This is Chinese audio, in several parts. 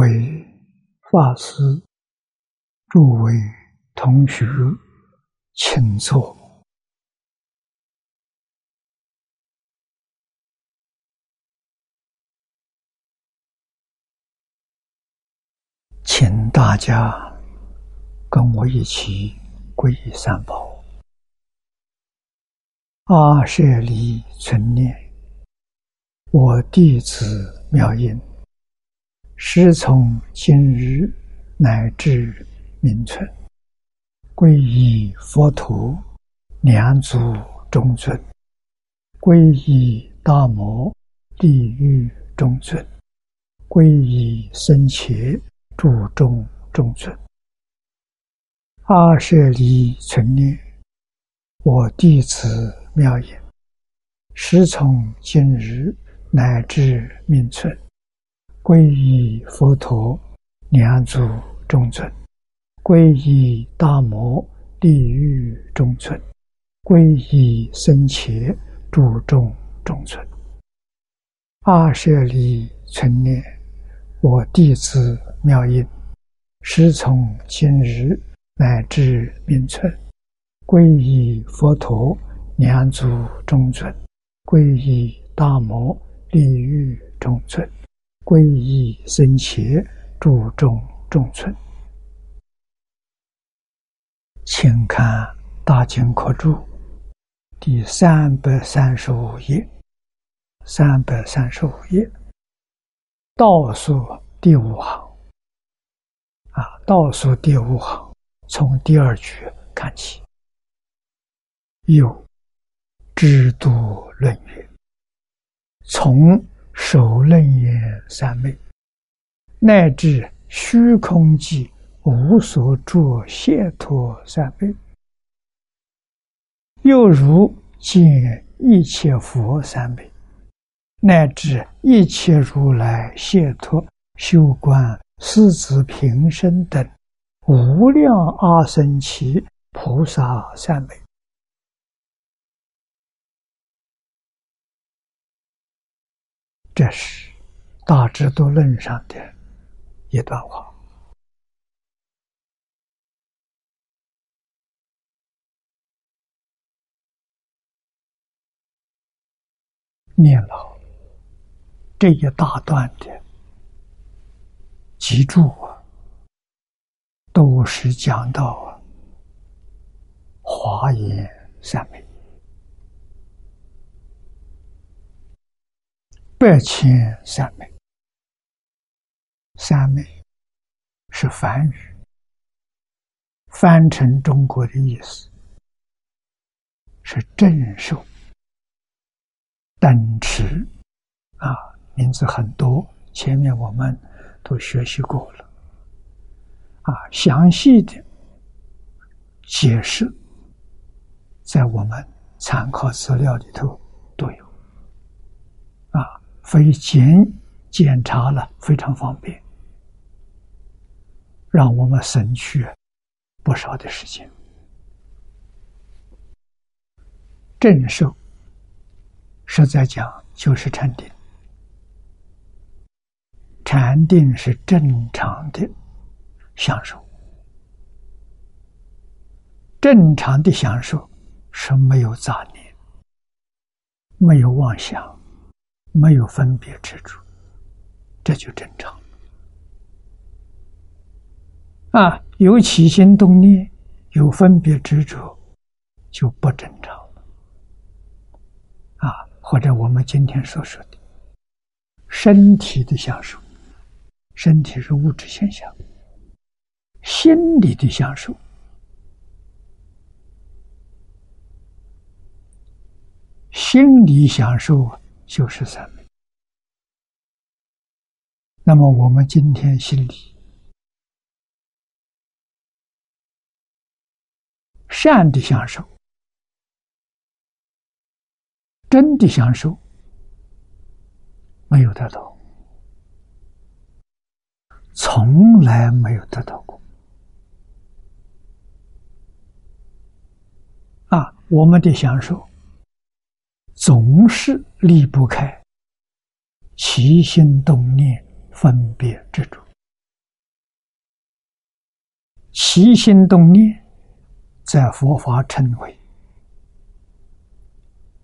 为法师、诸位同学，请坐。请大家跟我一起皈依三宝。阿舍利存念，我弟子妙音。师从今日乃至明存，皈依佛陀，两祖中尊；皈依大摩地狱中尊；皈依僧伽注中中尊。阿舍离存念，我弟子妙言，师从今日乃至明存。皈依佛陀，两祖中尊；皈依大摩地狱中尊；皈依僧伽诸众中尊。阿舍利存念，我弟子妙音，师从今日乃至明存，皈依佛陀，两祖中尊；皈依大摩地狱中尊。皈依僧伽，注重众存，请看《大经科注》第三百三十五页，三百三十五页倒数第五行啊，倒数第五行，从第二句看起，有制度论语，从。首楞严三昧，乃至虚空寂无所住解脱三昧，又如见一切佛三昧，乃至一切如来解脱修观四子平生等无量阿僧祇菩萨三昧。这是《大智度论》上的一段话，念了这一大段的，记住啊，都是讲到，华严三昧。百千三昧，三昧是梵语，翻成中国的意思是正受、等持。啊，名字很多，前面我们都学习过了。啊，详细的解释在我们参考资料里头都有。非检检查了非常方便，让我们省去不少的时间。正受是在讲就是禅定，禅定是正常的享受，正常的享受是没有杂念，没有妄想。没有分别执着，这就正常。啊，有起心动念，有分别执着，就不正常了。啊，或者我们今天所说的，身体的享受，身体是物质现象；心理的享受，心理享受。就是三昧。那么我们今天心里善的享受、真的享受没有得到，从来没有得到过。啊，我们的享受。总是离不开起心动念、分别之中。起心动念，在佛法称为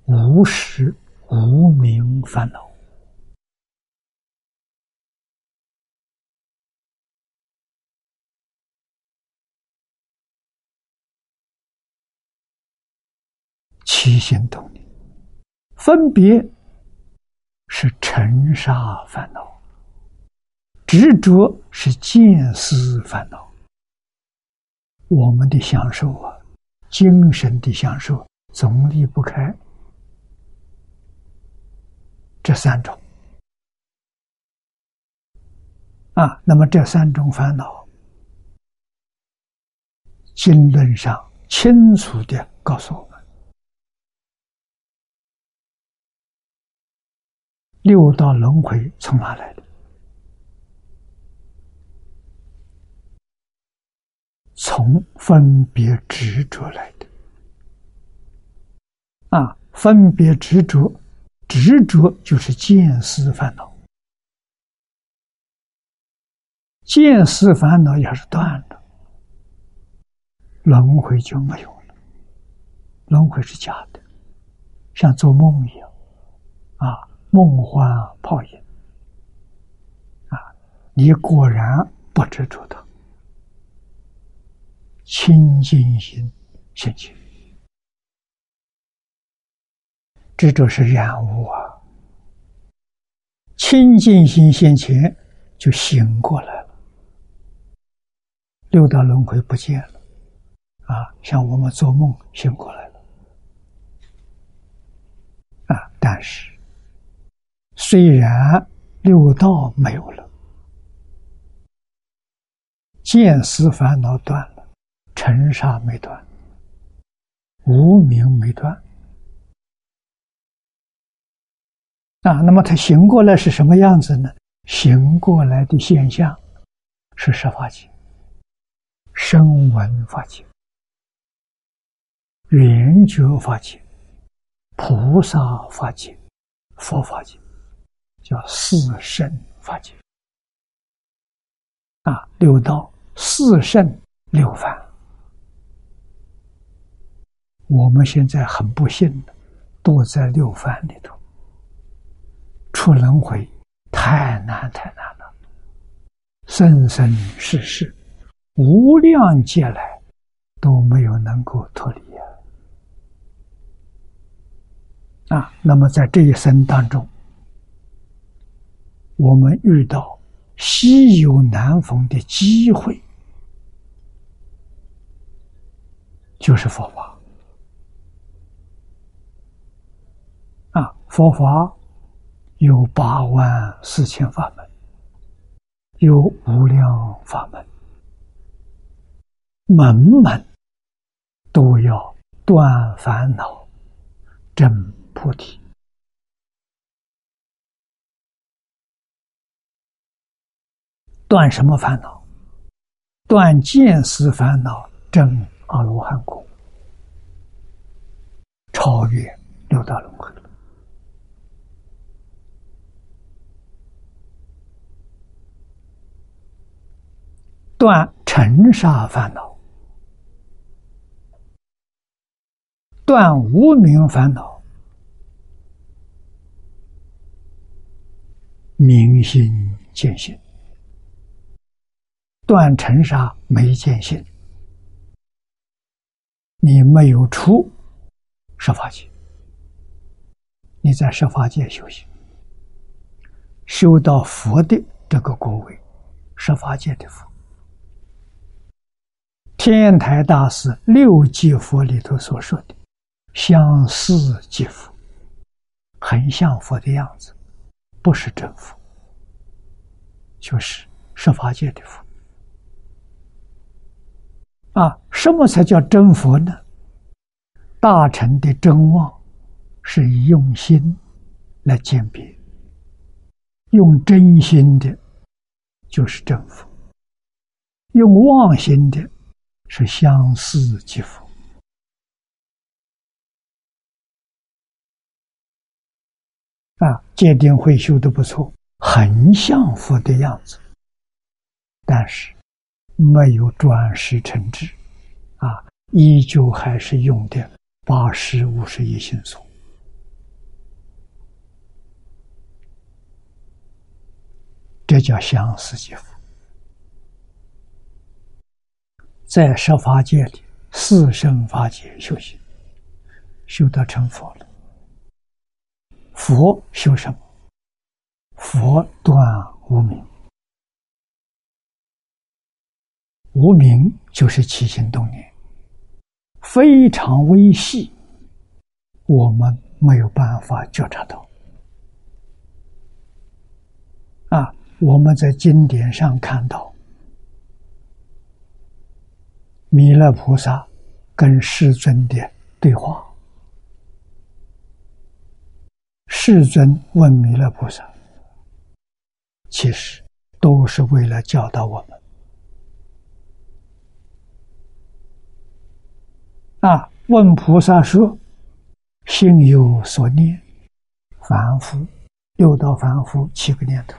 无始无明烦恼。起心动念，分别是尘沙烦恼，执着是见思烦恼。我们的享受啊，精神的享受总离不开这三种啊。那么这三种烦恼，经论上清楚的告诉我们：六道轮回从哪来的？从分别执着来的啊，分别执着，执着就是见思烦恼，见思烦恼要是断了，轮回就没有了。轮回是假的，像做梦一样啊，梦幻泡影啊，你果然不执着它。清净心现前，这就是染污啊！清净心现前，就醒过来了，六道轮回不见了啊！像我们做梦醒过来了啊！但是，虽然六道没有了，见思烦恼断了。尘沙没断，无名没断啊！那么他醒过来是什么样子呢？醒过来的现象是十法界、声闻法界、圆觉法界、菩萨法界、佛法界，叫四圣法界啊！六道、四圣、六凡。我们现在很不幸的，躲在六凡里头，出轮回太难太难了，生生世世，无量劫来都没有能够脱离啊！啊，那么在这一生当中，我们遇到稀有难逢的机会，就是佛法。啊，佛法有八万四千法门，有无量法门，门门都要断烦恼、证菩提。断什么烦恼？断见思烦恼，证阿罗汉果，超越六道轮回。断尘沙烦恼，断无名烦恼，明心见性。断尘沙没见性，你没有出十法界，你在十法界修行，修到佛的这个果位，十法界的佛。天台大师六界佛里头所说的相似即佛，很像佛的样子，不是真佛，就是十法界的佛。啊，什么才叫真佛呢？大乘的真妄是以用心来鉴别，用真心的，就是真佛；用妄心的。是相似即佛啊！戒定慧修的不错，很像佛的样子，但是没有转世成智，啊，依旧还是用的八十五十一心所，这叫相思即佛。在十法界里，四圣法界修行，修得成佛了。佛修什么？佛断无明，无明就是起心动念，非常微细，我们没有办法觉察到。啊，我们在经典上看到。弥勒菩萨跟世尊的对话，世尊问弥勒菩萨，其实都是为了教导我们。啊，问菩萨说：“心有所念，凡夫六道凡夫七个念头，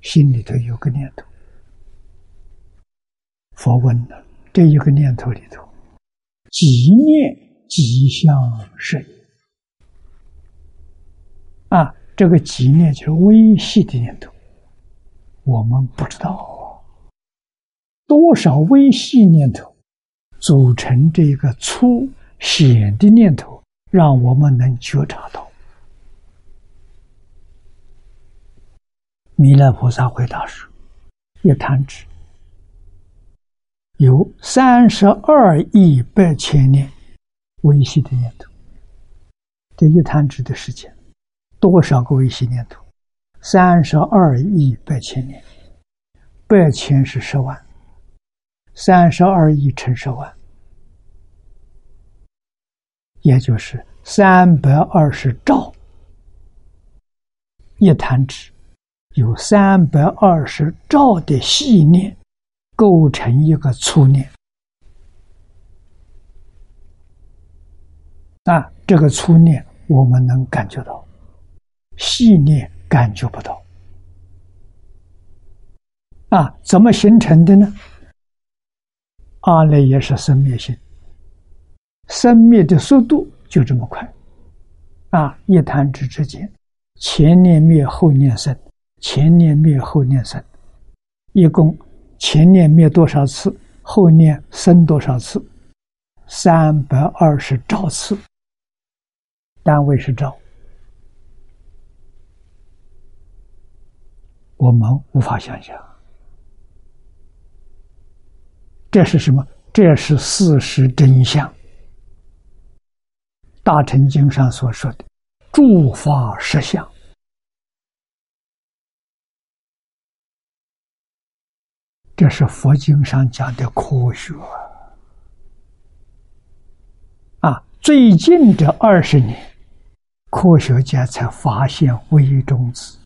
心里头有个念头。”佛问了。这一个念头里头，即念即相是啊，这个即念就是微细的念头，我们不知道，多少微细念头组成这个粗显的念头，让我们能觉察到。弥勒菩萨回答说：“一弹指。”有三十二亿百千年微细的念头，这一弹指的时间，多少个微细念头？三十二亿百千年，百千是十万，三十二亿乘十万，也就是三百二十兆。一弹指有三百二十兆的细念。构成一个粗念啊，这个粗念我们能感觉到，细念感觉不到啊。怎么形成的呢？阿赖耶是生灭性，生灭的速度就这么快啊！一弹指之间，前念灭，后念生，前念灭，后念生，一共。前念灭多少次，后念生多少次？三百二十兆次，单位是兆，我们无法想象。这是什么？这是事实真相。大乘经上所说的诸法实相。这是佛经上讲的科学啊！最近这二十年，科学家才发现微中子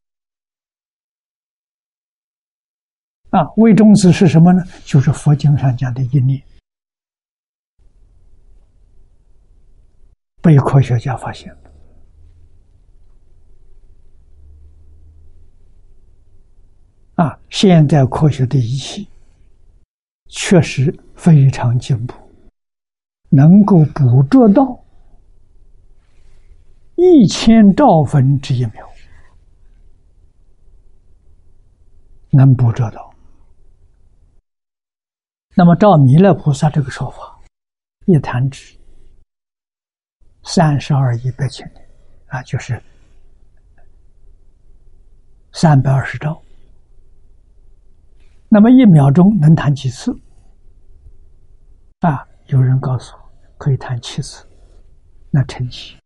啊！微中子是什么呢？就是佛经上讲的一念，被科学家发现了啊！现代科学的仪器。确实非常进步，能够捕捉到一千兆分之一秒，能捕捉到。那么照弥勒菩萨这个说法，一弹指三十二亿百千年，啊，就是三百二十兆。那么一秒钟能弹几次？啊！有人告诉我可以弹七次，那乘起，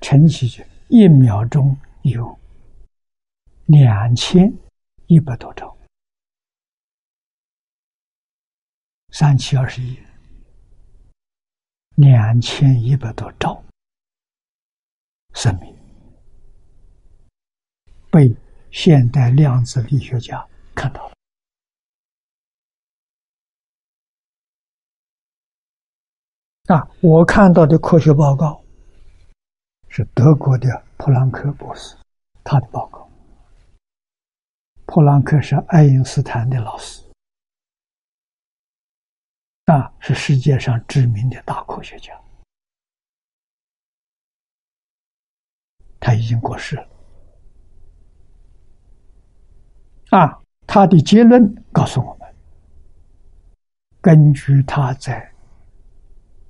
乘起就一秒钟有两千一百多兆，三七二十一，两千一百多兆生命。被现代量子力学家看到了。啊，我看到的科学报告是德国的普朗克博士他的报告，普朗克是爱因斯坦的老师，啊，是世界上知名的大科学家。他已经过世了，啊，他的结论告诉我们，根据他在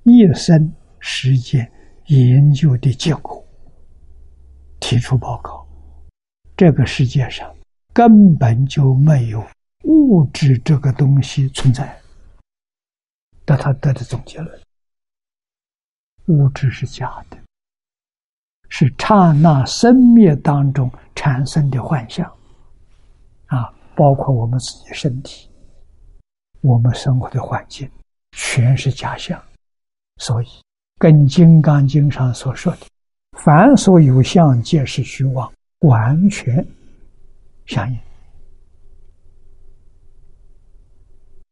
一生时间研究的结果，提出报告，这个世界上根本就没有物质这个东西存在。但他得的总结论，物质是假的。是刹那生灭当中产生的幻象，啊，包括我们自己身体，我们生活的环境，全是假象。所以，跟《金刚经》上所说的“凡所有相，皆是虚妄”完全相应。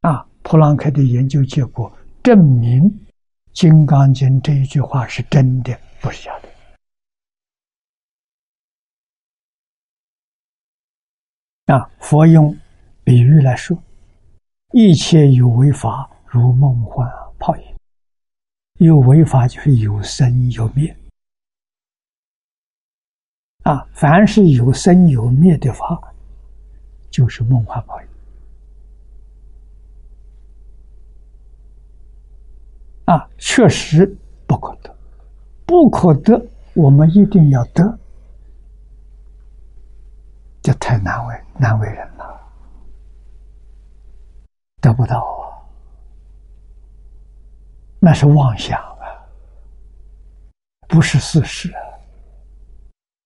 啊，普朗克的研究结果证明，《金刚经》这一句话是真的，不是假的。啊，佛用比喻来说，一切有为法如梦幻泡影。有为法就是有生有灭。啊，凡是有生有灭的法，就是梦幻泡影。啊，确实不可得，不可得，我们一定要得。这太难为难为人了，得不到啊，那是妄想啊，不是事实啊。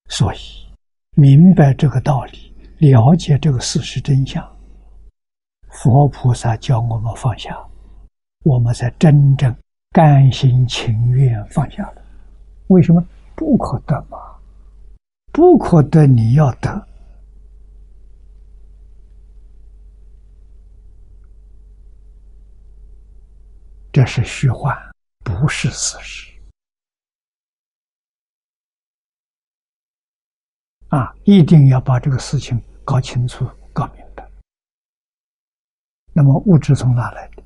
所以明白这个道理，了解这个事实真相，佛菩萨教我们放下，我们才真正甘心情愿放下了。为什么不可得嘛？不可得，你要得。这是虚幻，不是事实。啊，一定要把这个事情搞清楚、搞明白。那么，物质从哪来的？《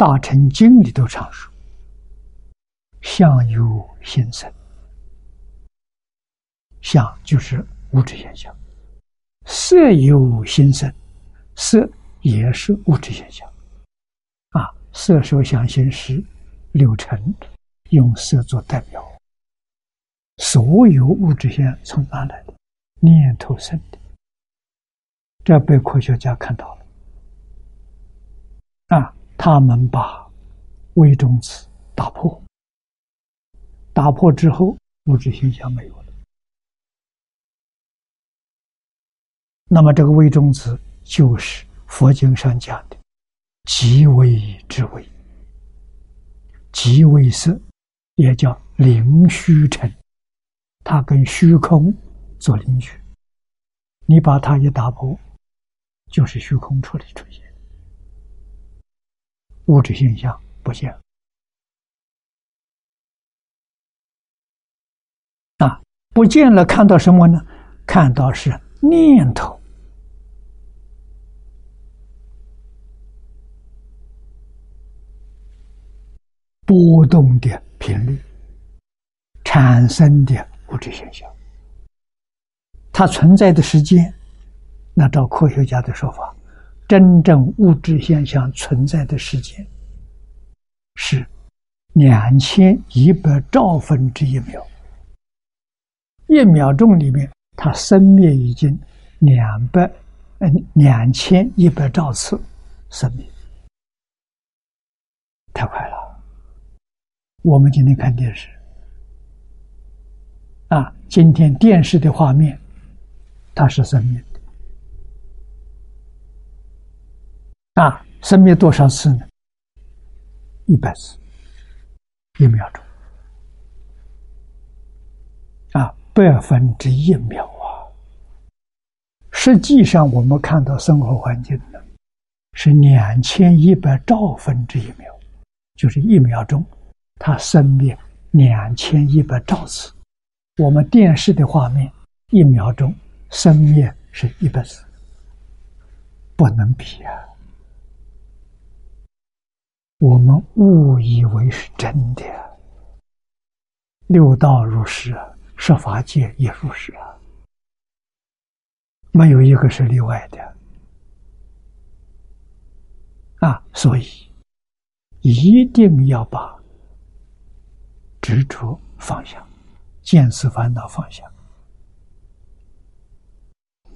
大乘经》里都常说：“相由心生。”相就是物质现象，色由心生，色也是物质现象。啊色、受、想、行、识六尘，用色做代表。所有物质现象从哪来的？念头生的。这被科学家看到了。啊，他们把微中子打破，打破之后，物质现象没有了。那么，这个微中子就是佛经上讲的。极微之微，极微色，也叫灵虚尘，它跟虚空做邻居。你把它一打破，就是虚空处理出现，物质现象不见。啊，不见了，看到什么呢？看到是念头。波动的频率产生的物质现象，它存在的时间，那照科学家的说法，真正物质现象存在的时间是两千一百兆分之一秒，一秒钟里面它生灭已经两百嗯两千一百兆次生灭，太快了。我们今天看电视，啊，今天电视的画面，它是生命的，啊，生灭多少次呢？一百次，一秒钟，啊，百分之一秒啊！实际上，我们看到生活环境呢，是两千一百兆分之一秒，就是一秒钟。它生灭两千一百兆次，我们电视的画面一秒钟生灭是一百次，不能比啊！我们误以为是真的，六道如是，设法界也如是啊，没有一个是例外的啊！所以一定要把执着放下，见思烦恼放下。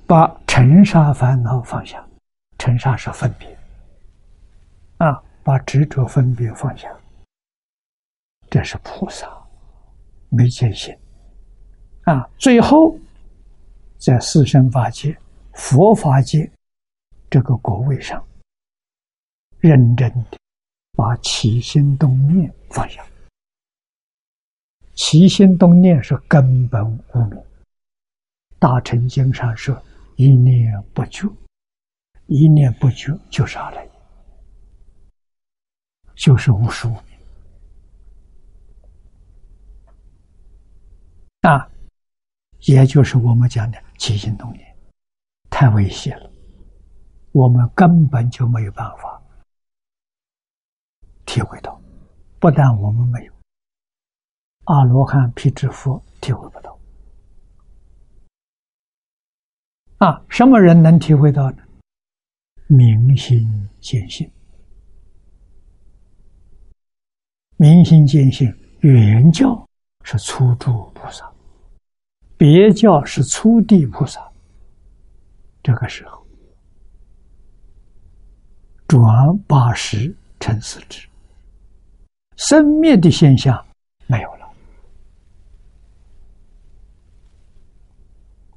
把尘沙烦恼放下，尘沙是分别，把执着分别放下，这是菩萨没见性，啊，最后在四生法界、佛法界这个果位上，认真的把起心动念放下，起心动念是根本无明，大乘经上说。一念不觉，一念不觉就是阿赖耶，就是无数无明啊，也就是我们讲的起心动念，太危险了，我们根本就没有办法体会到，不但我们没有，阿罗汉、辟支佛体会不到。啊，什么人能体会到呢？明心见性，明心见性，原教是初住菩萨，别教是初地菩萨。这个时候，转八十成四智，生灭的现象没有了，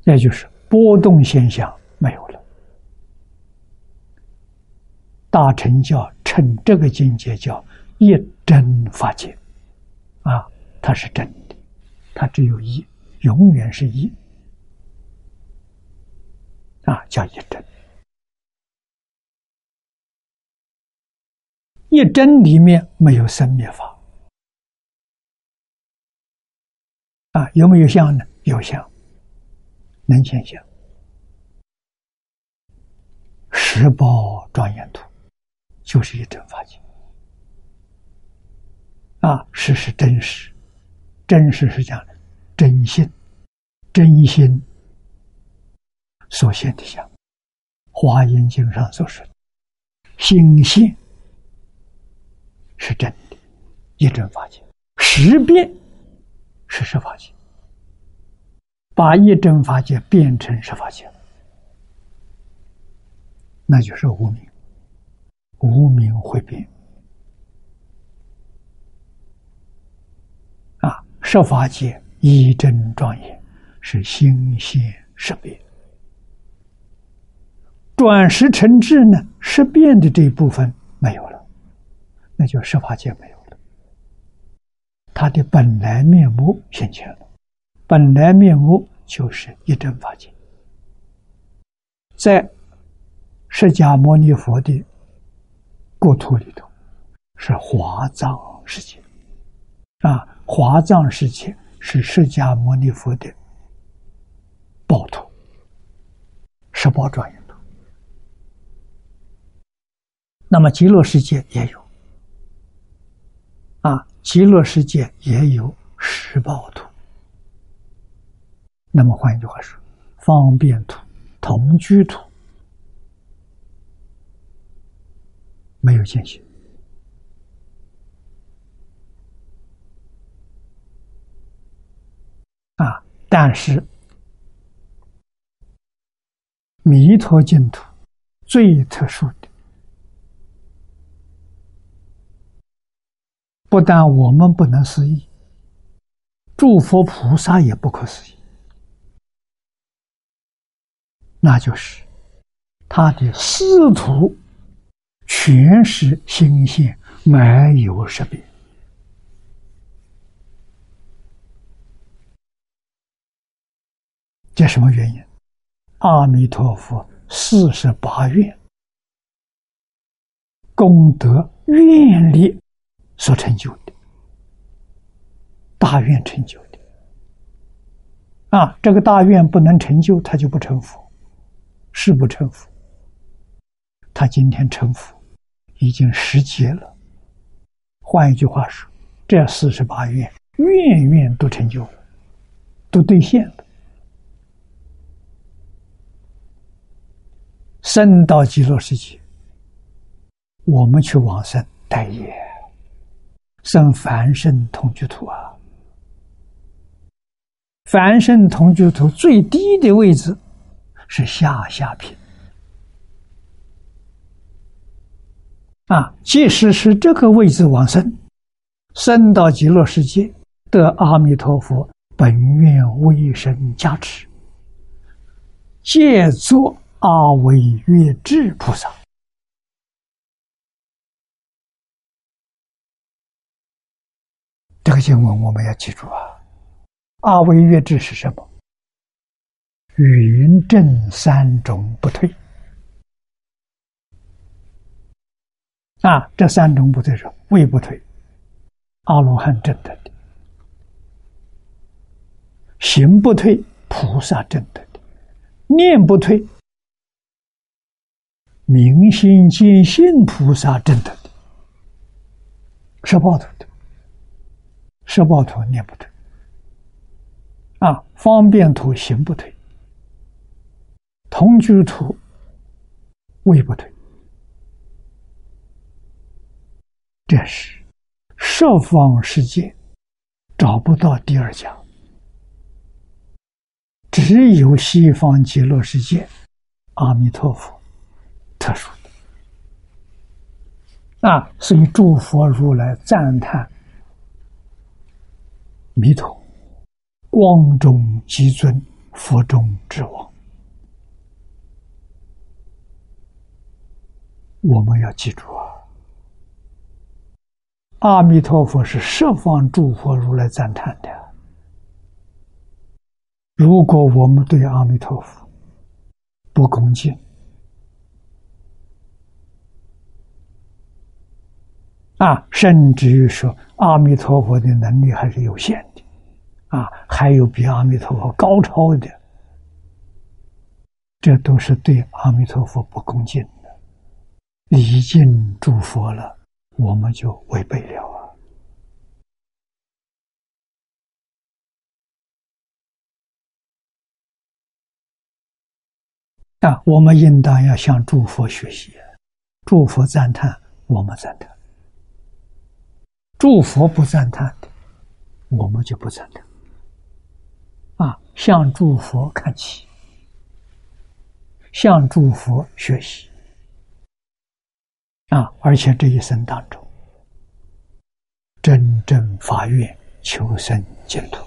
也就是。波动现象没有了，大乘教称这个境界叫一真法界，啊，它是真的，它只有一，永远是一，啊，叫一真。一真里面没有生灭法，啊，有没有相呢？有相。能现象，十宝庄严图就是一真法界啊！实是真实，真实是讲的真心，真心所现的相。华严经上所说的心现是真的，一真法界，十变是十法界。把一真法界变成十法界，那就是无名。无名会变啊！十法界一真庄严是心现识变，转识成智呢？识变的这一部分没有了，那就十法界没有了，它的本来面目显现了。本来面目就是一真法界，在释迦牟尼佛的国土里头，是华藏世界，啊，华藏世界是释迦牟尼佛的宝土，十宝庄严土。那么极乐世界也有，啊，极乐世界也有十宝土。那么换一句话说，方便土、同居土没有见性啊，但是弥陀净土最特殊的，不但我们不能思议，诸佛菩萨也不可思议。那就是他的师徒全是心性，没有识别。这什么原因？阿弥陀佛四十八愿功德愿力所成就的，大愿成就的啊，这个大愿不能成就，他就不成佛，是不成佛。他今天成佛，已经十劫了。换一句话说，这四十八愿，愿愿都成就了，都兑现了。生到极乐世界，我们去往生待业，生凡圣同居土啊。凡圣同居土最低的位置是下下品啊，即使是这个位置往生，生到极乐世界，得阿弥陀佛本愿威神加持，借作。阿惟越智菩萨，这个经文我们要记住啊！阿惟越智是什么？云正三种不退啊！这三种不退是位不退，阿罗汉正得的；行不退，菩萨正得的；念不退。明心见性菩萨正得的，十报图的，十报图念不对，啊，方便图行不对，同居图位不对，这是十方世界找不到第二家，只有西方极乐世界，阿弥陀佛。特殊的啊，所以诸佛如来赞叹弥陀光中极尊，佛中之王。我们要记住啊，阿弥陀佛是十方诸佛如来赞叹的。如果我们对阿弥陀佛不恭敬，啊，甚至于说，阿弥陀佛的能力还是有限的，啊，还有比阿弥陀佛高超的，这都是对阿弥陀佛不恭敬的，礼敬诸佛了，我们就违背了啊！啊，我们应当要向诸佛学习，诸佛赞叹，我们赞叹。诸佛不赞叹的，我们就不赞叹。啊，向诸佛看齐，向诸佛学习。啊，而且这一生当中，真正发愿求生净土，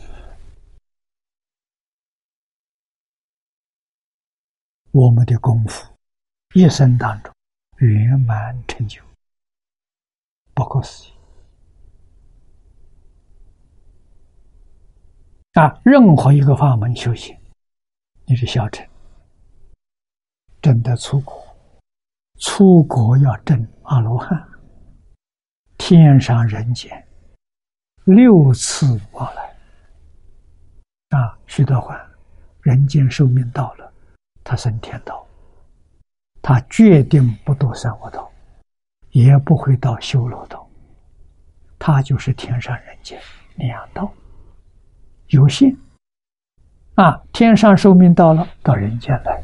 我们的功夫一生当中圆满成就，不可思议。啊，任何一个法门修行，你是小乘，真的出国，出国要证阿罗汉，天上人间六次往来。啊，徐德欢，人间寿命到了，他升天道，他决定不堕三恶道，也不会到修罗道，他就是天上人间两道。有限啊！天上寿命到了，到人间来；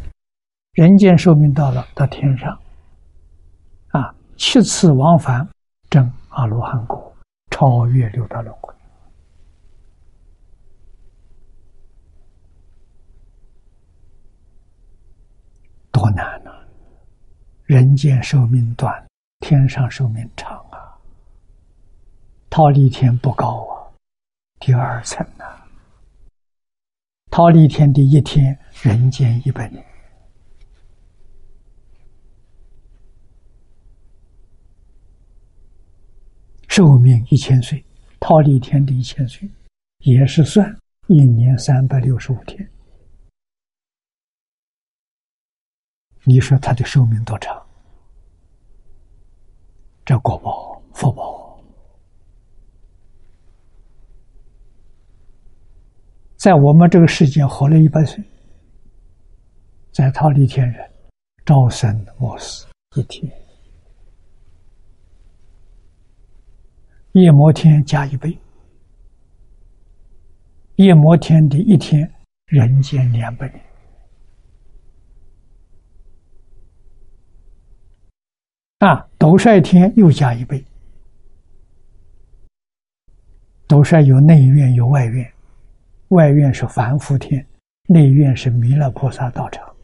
人间寿命到了，到天上。啊，七次往返，证阿罗汉果，超越六道轮回，多难呐！人间寿命短，天上寿命长啊！桃李天不高啊，第二层呐。桃李天的一天，人间一百年；寿命一千岁，桃李天的一千岁，也是算一年三百六十五天。你说他的寿命多长？这果宝、福宝。在我们这个世界活了一百岁，在忉利天人，朝生暮死一天，夜摩天加一倍，夜摩天的一天，人间两百年。啊，斗率天又加一倍。斗率有内院有外院，外院是凡夫天，内院是弥勒菩萨道场。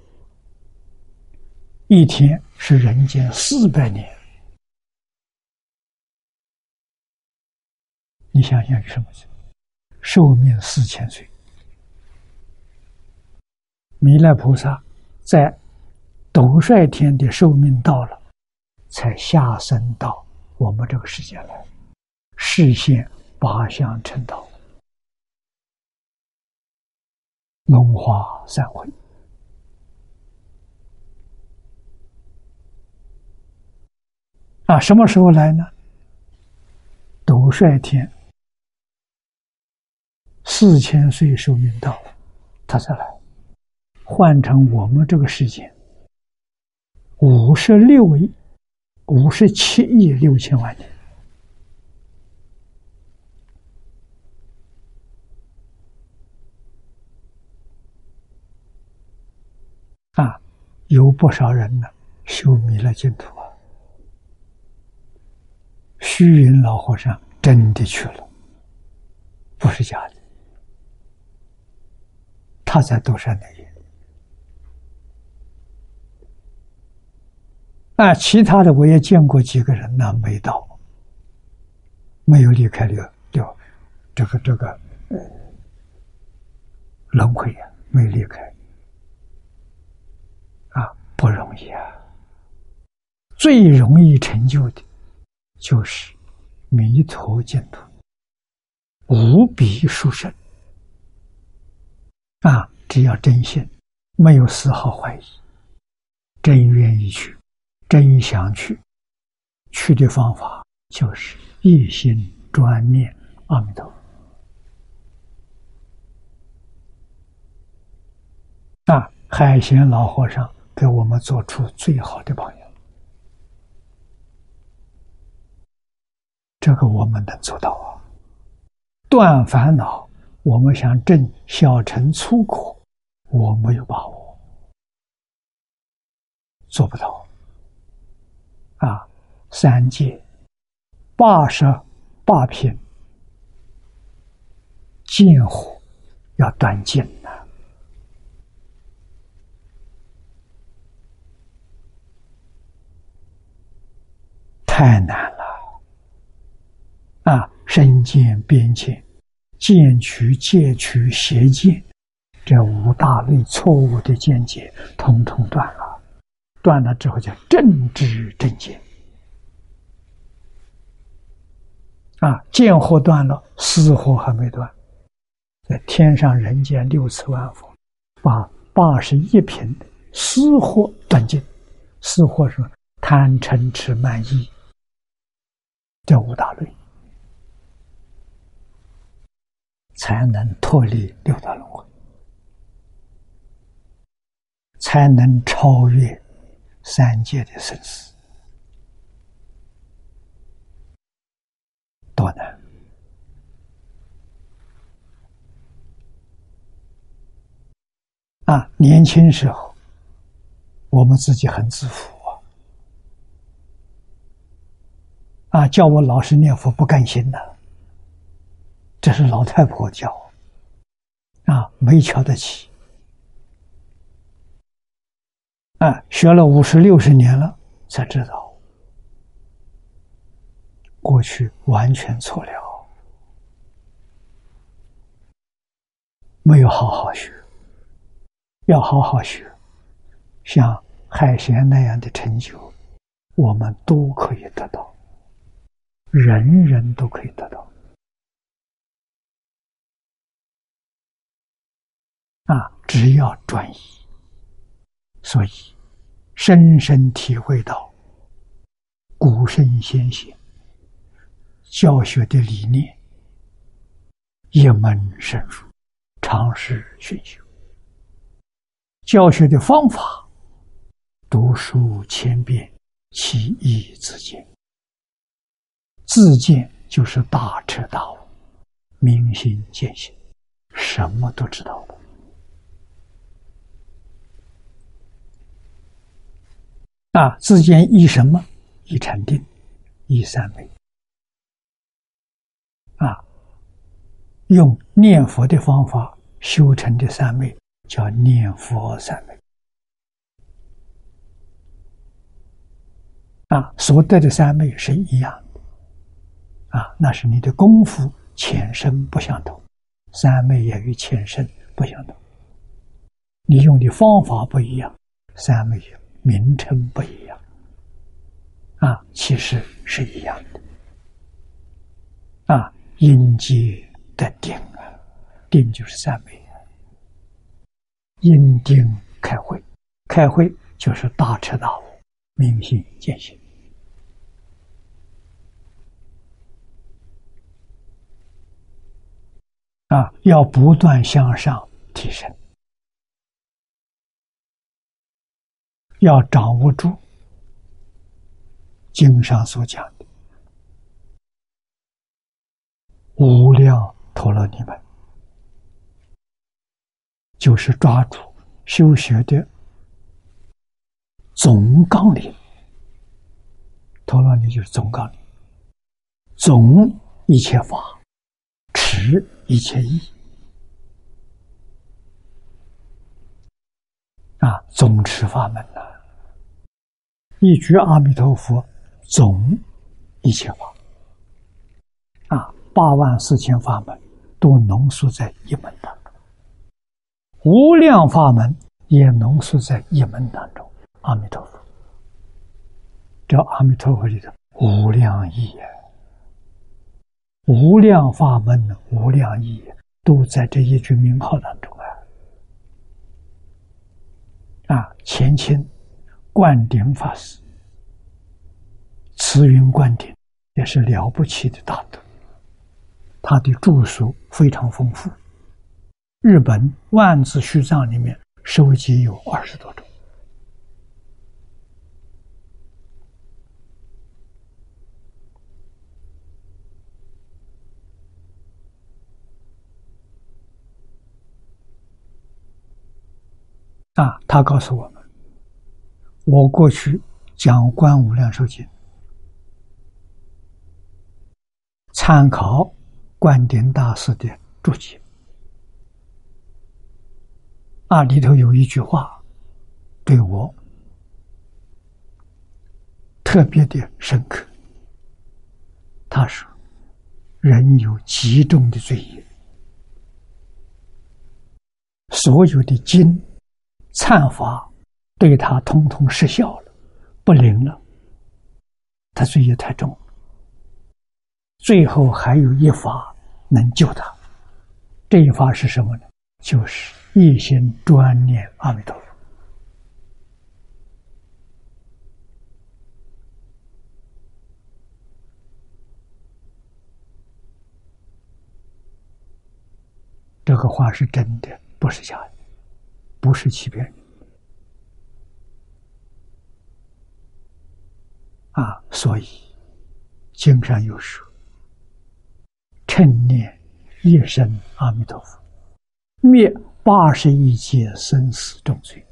一天是人间四百年，你想想是什么？寿命四千岁，弥勒菩萨在斗率天的寿命到了。才下生到我们这个世界来，实现八相成道，龙华三会啊！什么时候来呢？斗率天四千岁寿命到了，他才来。换成我们这个时间，五十六亿。五十七亿六千万年啊！有不少人呢修弥勒净土啊。虚云老和尚真的去了，不是假的。他在多山那里。啊，其他的我也见过几个人呢，没到，没有离开了，了这个这个轮回呀，没离开，不容易啊。最容易成就的，就是弥陀净土，无比殊胜。啊，只要真心，没有丝毫怀疑，真愿意去。真想去，去的方法就是一心专念阿弥陀。啊，海贤老和尚给我们做出最好的榜样，这个我们能做到啊！断烦恼，我们想证小乘粗苦，我没有把握，做不到。啊，三界八十八品见火要断尽呐，太难了。啊，身见、边见、见取、戒取、邪见，这五大类错误的见解，统统断了。断了之后叫正知正见啊，见火断了，死火还没断，在天上人间六次万佛，把八十一品死火断尽，死火是贪嗔痴慢疑这五大类，才能脱离六道轮回，才能超越。三界的生死多难啊！年轻时候，我们自己很自负啊！叫我老实念佛不甘心的，这是老太婆教啊，没瞧得起。啊，学了五十六十年了，才知道过去完全错了，没有好好学，要好好学，像海贤那样的成就，我们都可以得到，人人都可以得到。啊，只要专一，所以。深深体会到古圣先贤教学的理念，一门深入，尝试熏修。教学的方法，读书千遍，其义自见。自见就是大彻大悟，明心见性，什么都知道了。啊，自见依什么？依禅定，依三昧。啊，用念佛的方法修成的三昧。叫念佛三昧啊，所得的三昧是一样啊，那是你的功夫浅深不相同，三昧也与浅深不相同。你用的方法不一样，三昧名称不一样啊，其实是一样的啊，因界的定啊，定就是三昧啊。因定开会，开会就是大彻大悟、明心见性啊！要不断向上提升，要掌握住经上所讲的无量陀罗尼门。就是抓住修学的总纲领，陀罗尼就是总纲领，总一切法，持一切义，啊，总持法门呐，一句阿弥陀佛，总一切法，啊，八万四千法门都浓缩在一门当中。无量法门也浓缩在一门当中，阿弥陀佛。这阿弥陀佛里的无量义，无量法门、无量义都在这一句名号当中啊！啊，前清灌顶法师，慈云灌顶也是了不起的大德，他的著述非常丰富。日本万字序藏里面收集有二十多种啊，他告诉我们，我过去讲《观无量寿经》，参考观点大师的注解。那里头有一句话，对我特别的深刻。他说：“人有极重的罪业，所有的经、忏法对他通通失效了，不灵了。他罪业太重，最后还有一法能救他。这一法是什么呢？就是。”一心专念阿弥陀佛，这个话是真的，不是假的，不是欺骗人。啊，所以经上有说：“趁念一生阿弥陀佛，灭。”八十一劫生死重罪，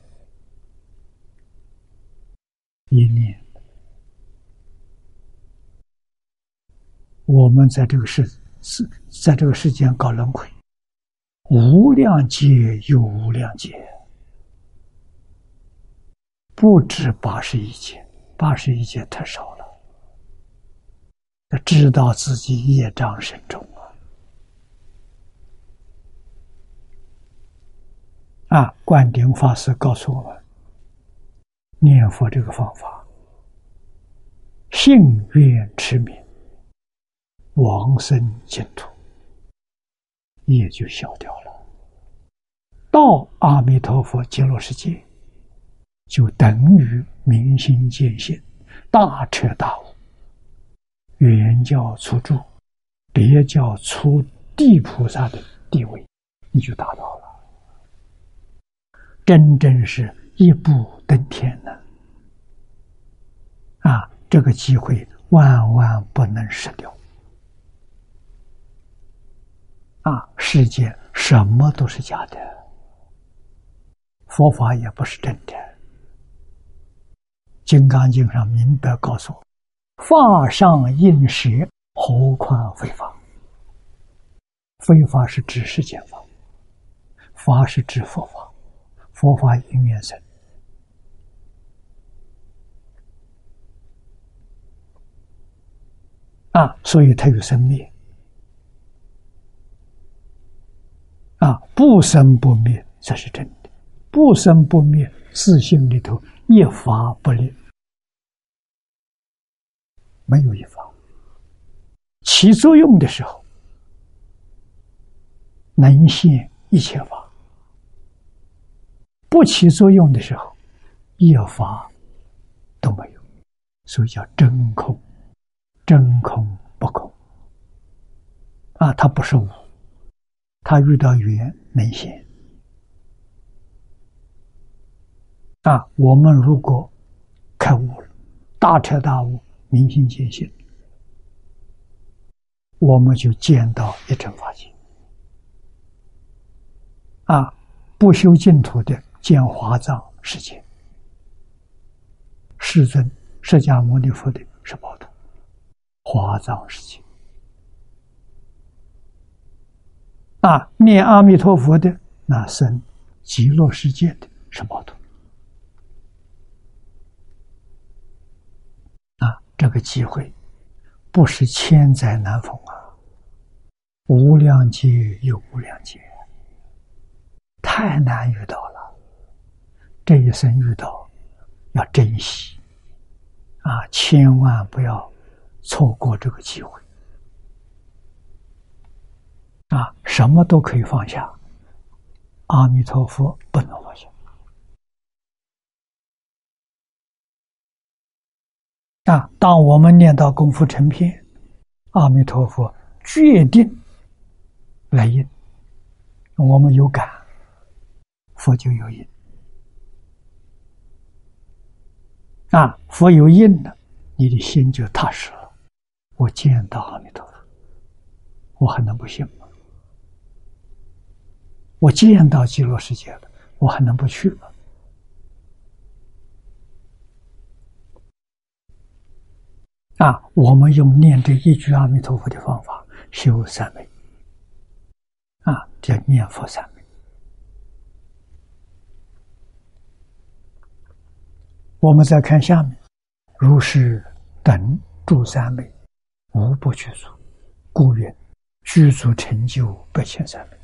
一念，我们在这个世世，在这个世间搞轮回，无量劫又无量劫，不止八十一劫，八十一劫太少了，他知道自己业障深重。啊！啊灌顶法师告诉我们，念佛这个方法，信愿持名，往生净土，业就消掉了。到阿弥陀佛极乐世界，就等于明心见性，大彻大悟，原教初住，别教初地菩萨的地位，你就达到了。真正是一步登天呢！啊，这个机会万万不能失掉！啊，世界什么都是假的，佛法也不是真的。《金刚经》上明白告诉我：“法上应舍，何况非法？非法是指世间法，法是指佛法，佛法应缘生啊，所以它有生灭。”啊，不生不灭才是真的，不生不灭，自性里头一法不立，没有一法起作用的时候，能现一切法；不起作用的时候，一法都没有，所以叫真空，真空不空。啊，它不是无。他遇到缘能现啊！我们如果开悟了，大彻大悟、明心见性，我们就见到一真法界啊！不修净土的见华藏世界，世尊释迦牟尼佛的是宝土，华藏世界。啊，念阿弥陀佛的那生极乐世界的是宝土啊，这个机会不是千载难逢啊，无量劫有无量劫，太难遇到了，这一生遇到要珍惜啊，千万不要错过这个机会。啊，什么都可以放下，阿弥陀佛不能放下。啊，当我们念到功夫成片，阿弥陀佛决定来应，我们有感，佛就有应。啊，佛有应了，你的心就踏实了。我见到阿弥陀佛，我还能不信吗？我见到极乐世界了，我还能不去吗？啊，我们用念这一句阿弥陀佛的方法修三昧，啊，叫念佛三昧。我们再看下面，如是等诸三昧，无不具足，故曰具足成就百千三昧。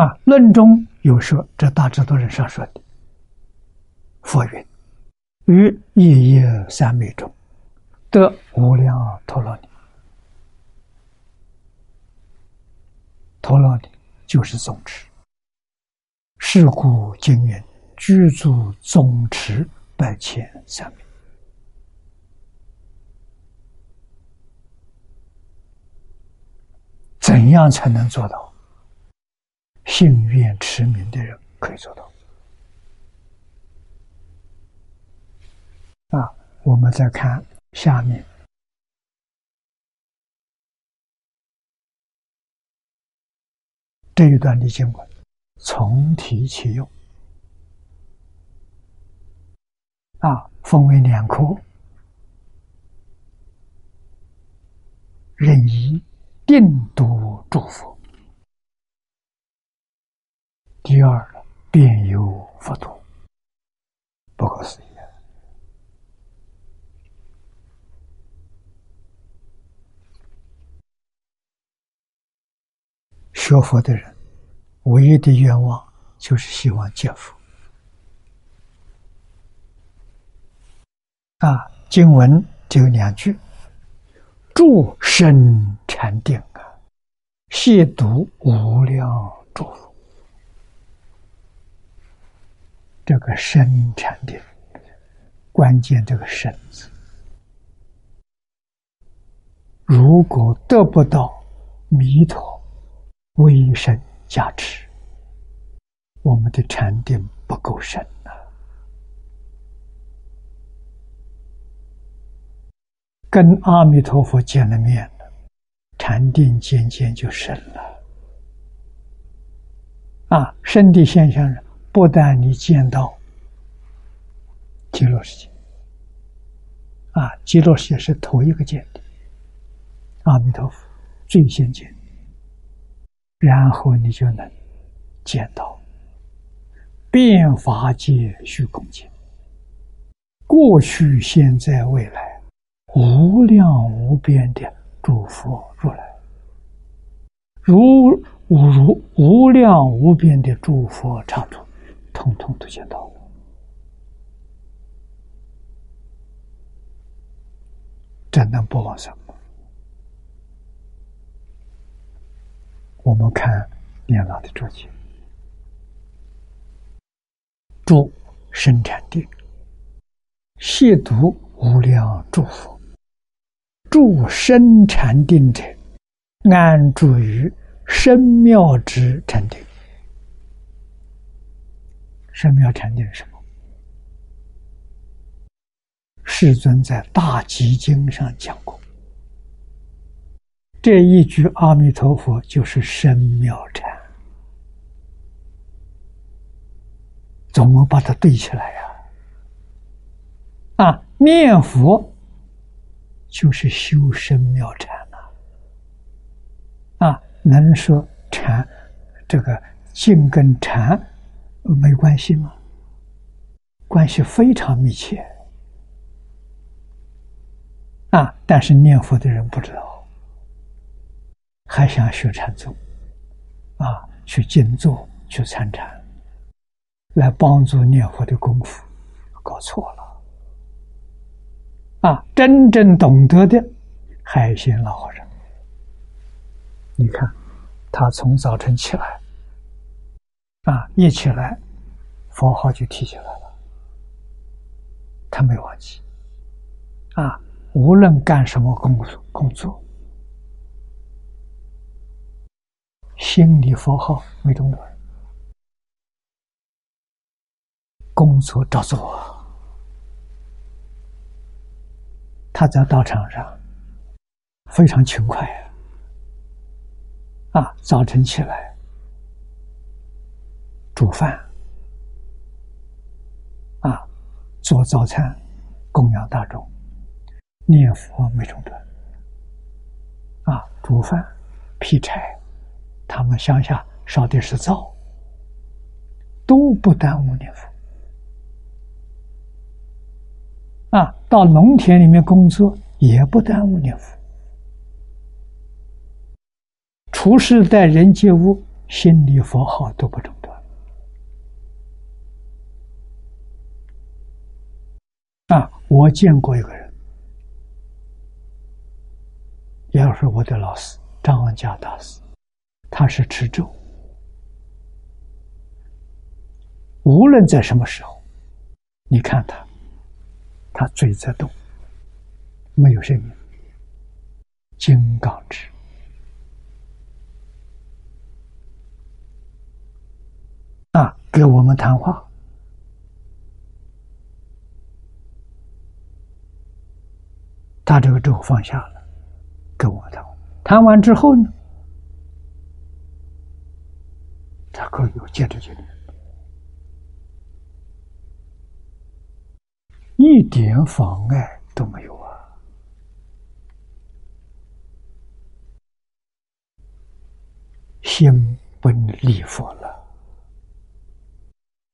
啊，论中有说，这大智度论上说的，佛云：“于夜夜三昧中，得无量陀罗尼。陀罗尼就是宗持。是故经云：居住宗持百千三昧。怎样才能做到？”信愿持名的人可以做到。啊，我们再看下面这一段的经文，从提起用。啊，分为两科，任意定读祝福。第二，便有佛陀，不可思议。学佛的人，唯一的愿望就是希望见佛。啊，经文只有两句：“诸生禅定啊，亵渎无量诸佛。”这个生禅定，关键这个“生”字，如果得不到弥陀威神加持，我们的禅定不够深呐。跟阿弥陀佛见了面了，禅定渐渐就深了。啊，深的现象是，不但你见到极乐世界，啊，极乐世界是头一个见的，阿弥陀佛最先见，然后你就能见到变法界虚空界，过去、现在、未来，无量无边的诸佛如来，如。无如无量无边的诸佛刹土，通通都见到了。真能不往生吗？我们看念老的注解：诸生禅定，亵渎无量诸佛；诸生禅定者，安住于。深妙之禅定，深妙禅定是什么？世尊在《大集经》上讲过，这一句阿弥陀佛就是深妙禅，怎么把它对起来呀？啊，念佛就是修深妙禅呐，啊。能说禅这个静跟禅没关系吗？关系非常密切啊！但是念佛的人不知道，还想学禅宗啊，去静坐去参禅，来帮助念佛的功夫，搞错了啊！真正懂得的海鲜老和尚。你看，他从早晨起来，啊，一起来，佛号就提起来了。他没忘记，啊，无论干什么工作，工作，心里佛号没中断，工作照做。他在道场上非常勤快啊。啊，早晨起来煮饭，啊，做早餐供养大众，念佛没中断。啊，煮饭劈柴，他们乡下烧的是灶，都不耽误念佛。啊，到农田里面工作也不耽误念佛。处事待人接物，心里佛号都不中断。啊，我见过一个人，也是我的老师张家大师，他是持咒，无论在什么时候，你看他，他嘴在动，没有声音，金刚指。啊，给我们谈话，他这个咒放下了，跟我谈。谈完之后呢，他可以接着去念，一点妨碍都没有啊，心不离佛了。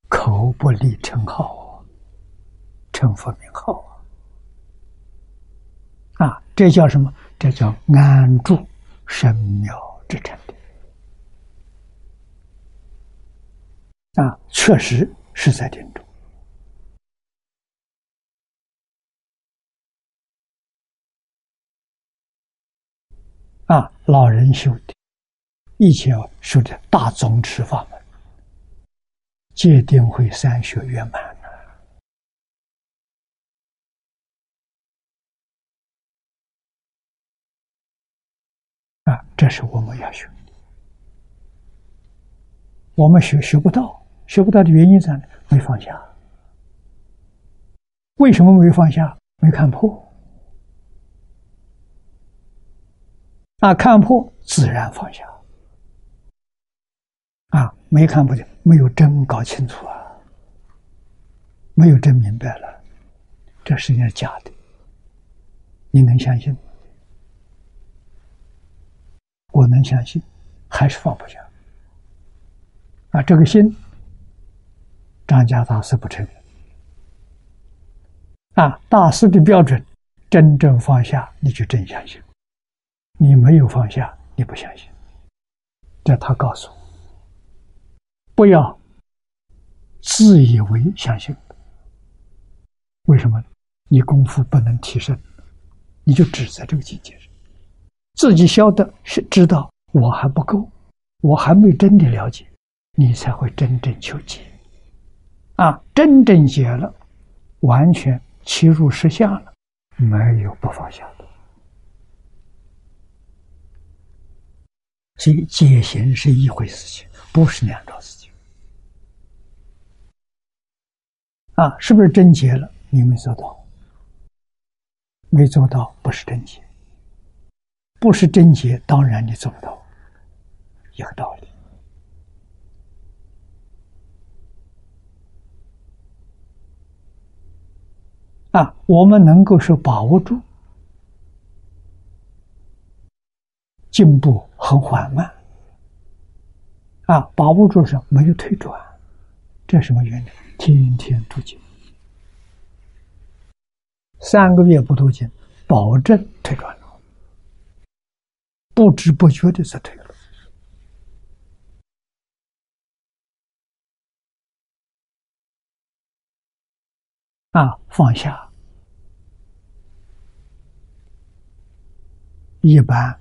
口不离称号啊，称佛名号啊！啊，这叫什么？这叫安住神妙之禅定啊！确实是在定中啊！老人修的，以前修的大宗持法门。戒定慧三学圆满了啊！这是我们要学的。我们学学不到，学不到的原因在哪？没放下。为什么没放下？没看破。啊，看破自然放下。啊，没看破就没有真搞清楚啊，没有真明白了，这世界是假的，你能相信？我能相信，还是放不下。啊，这个心，张家大师不承认。啊，大师的标准，真正放下，你就真相信；你没有放下，你不相信。这他告诉我，不要自以为相信。为什么？你功夫不能提升，你就只在这个境界上，自己晓得是知道我还不够，我还没真的了解。你才会真正求解，啊，真正解了，完全切入实相了，没有不放下的。所以解行是一回事情，不是两桩事情。啊，是不是真解了？你没做到，没做到不是真解，不是真解，当然你做不到，一个道理。啊，我们能够是把握住，进步很缓慢。啊，把握住是没有退转，这什么原理？天天读经，三个月不读经，保证退转了，不知不觉的在退了。啊，放下。一般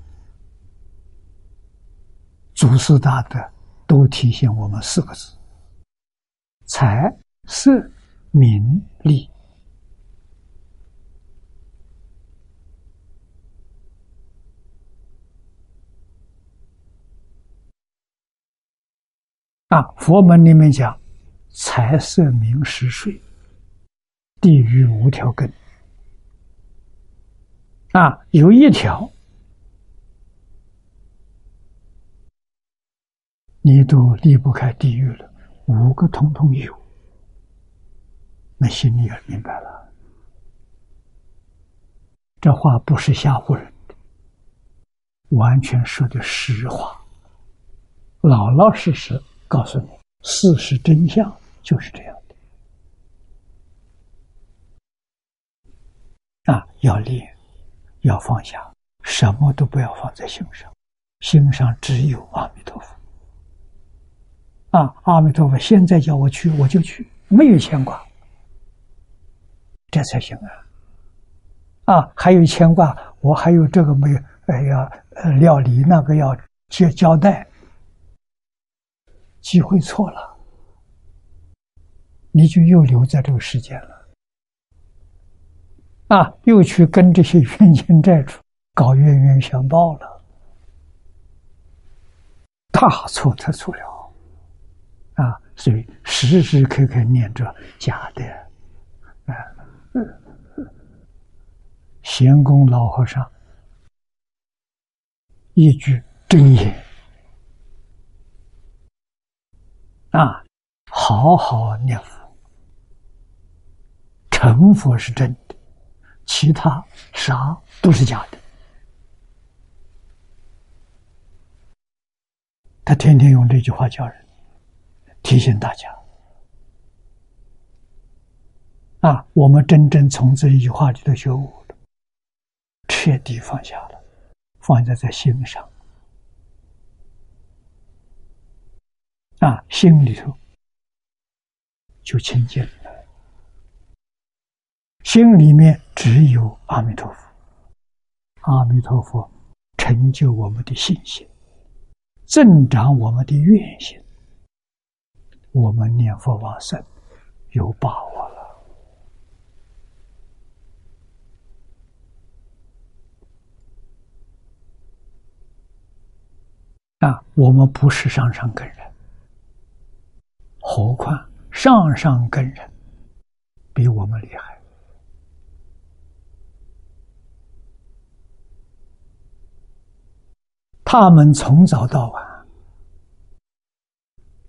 祖师大德都提醒我们四个字：财、色、名、利。啊，佛门里面讲，财、色、名、食、睡。地狱无条根啊，有一条你都离不开地狱了，五个统统有，那心里也明白了。这话不是吓唬人的，完全说的实话，老老实实告诉你，事实真相就是这样。啊，要练，要放下，什么都不要放在心上，心上只有阿弥陀佛。啊，阿弥陀佛，现在叫我去，我就去，没有牵挂，这才行啊！啊，还有牵挂，我还有这个没有，哎呀，呃，料理那个要接交代，机会错了，你就又留在这个世间了。啊，又去跟这些冤亲债主搞冤冤相报了，大错特错了，啊！所以时时刻刻念着假的，啊，贤公老和尚一句真言，啊，好好念佛，成佛是真的。其他啥都是假的。他天天用这句话叫人，提醒大家：啊，我们真正从这一句话里头觉悟了，彻底放下了，放在在心上，啊，心里头就清净了。心里面只有阿弥陀佛，阿弥陀佛成就我们的信心，增长我们的愿心，我们念佛往生有把握了。啊，我们不是上上根人，何况上上根人比我们厉害。他们从早到晚，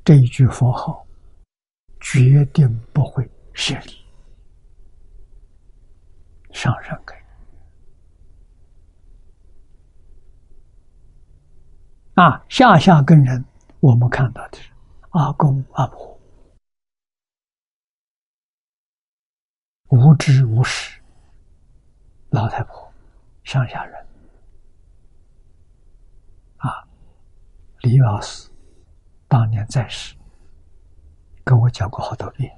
这一句佛号决定不会失礼。上上根啊，下下根人，我们看到的是阿公阿婆，无知无识，老太婆，乡下人。啊，李老师当年在世，跟我讲过好多遍。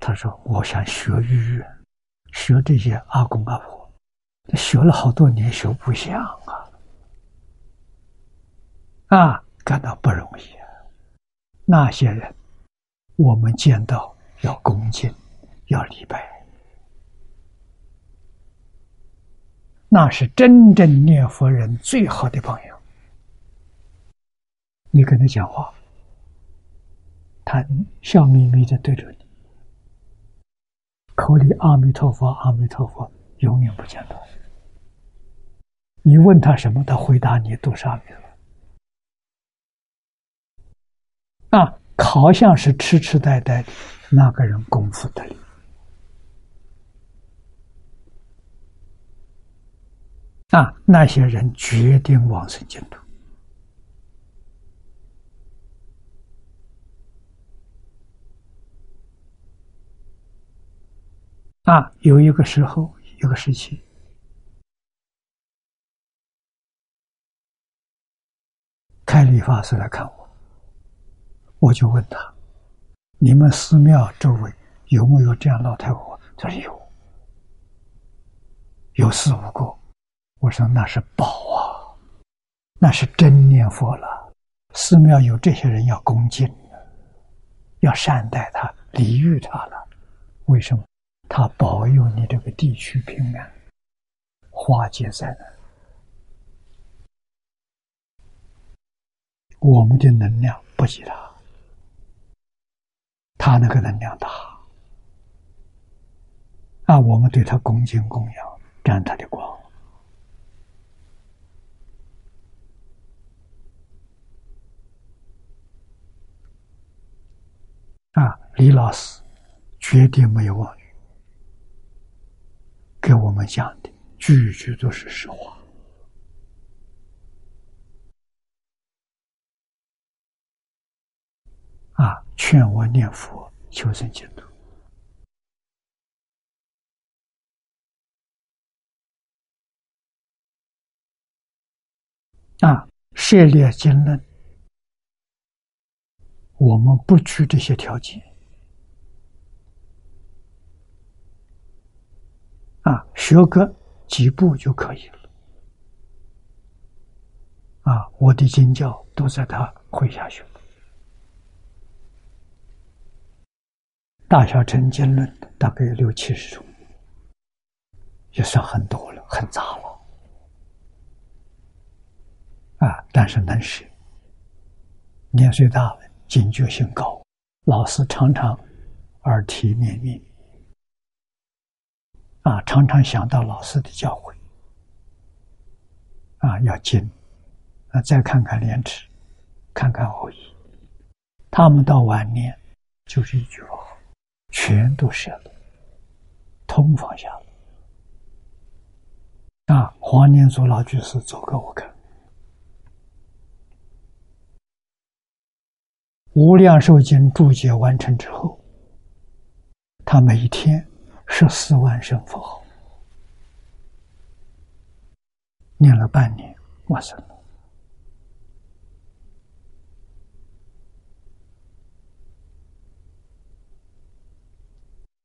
他说：“我想学语言。”学这些阿公阿婆，学了好多年，学不像啊！啊，感到不容易啊。那些人，我们见到要恭敬，要礼拜，那是真正念佛人最好的朋友。你跟他讲话，他笑眯眯的对着你。口里阿弥陀佛，阿弥陀佛，永远不间断。你问他什么，他回答你都是阿弥陀。啊，好像是痴痴呆呆的那个人，功夫得力。啊，那些人决定往生净土。啊，有一个时候，一个时期，开理发师来看我，我就问他：“你们寺庙周围有没有这样老太婆？”他说：“有，有四五个。”我说：“那是宝啊，那是真念佛了。寺庙有这些人要恭敬，要善待他，礼遇他了。为什么？”他保佑你这个地区平安，化解灾难。我们的能量不及他，他那个能量大，啊，我们对他恭敬供养，沾他的光。啊，李老师绝对没有妄语。给我们讲的句句都是实话啊！劝我念佛求生净土啊！涉猎经论，我们不拘这些条件。啊，学个几步就可以了。啊，我的经教都在他麾下学，《大小乘经论》大概有六七十种，也算很多了，很杂了。啊，但是能学，年岁大了，警觉性高，老师常常耳提面命。啊，常常想到老师的教诲，啊，要精，啊，再看看廉耻，看看后羿，他们到晚年就是一句话，全都舍了，通放下了。啊，黄念祖老居士走给我看，《无量寿经》注解完成之后，他每一天。十四万声佛号，念了半年，我生了。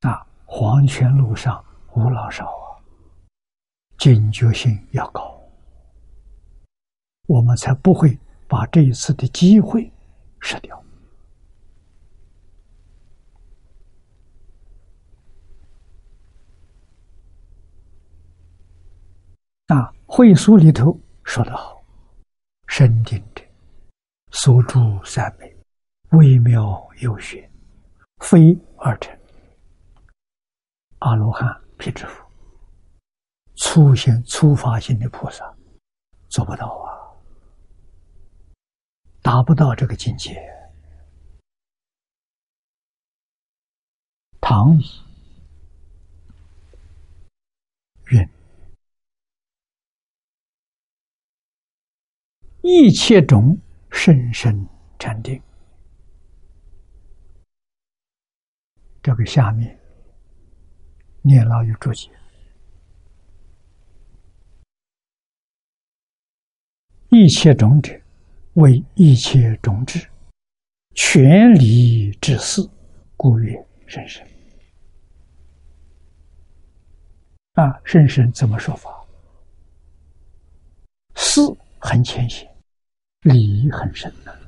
啊，黄泉路上无老少啊，警觉性要高，我们才不会把这一次的机会失掉。啊，会书里头说得好：“深定者，所住三昧，微妙有学，非二乘。阿罗汉、辟支佛、初现初发性的菩萨做不到啊，达不到这个境界。唐乙云：一切种甚深禅定。这个下面。念老有注解：一切种者，为一切种子，全理之事，故曰甚深。啊，甚深怎么说法？事很浅显，理很深的。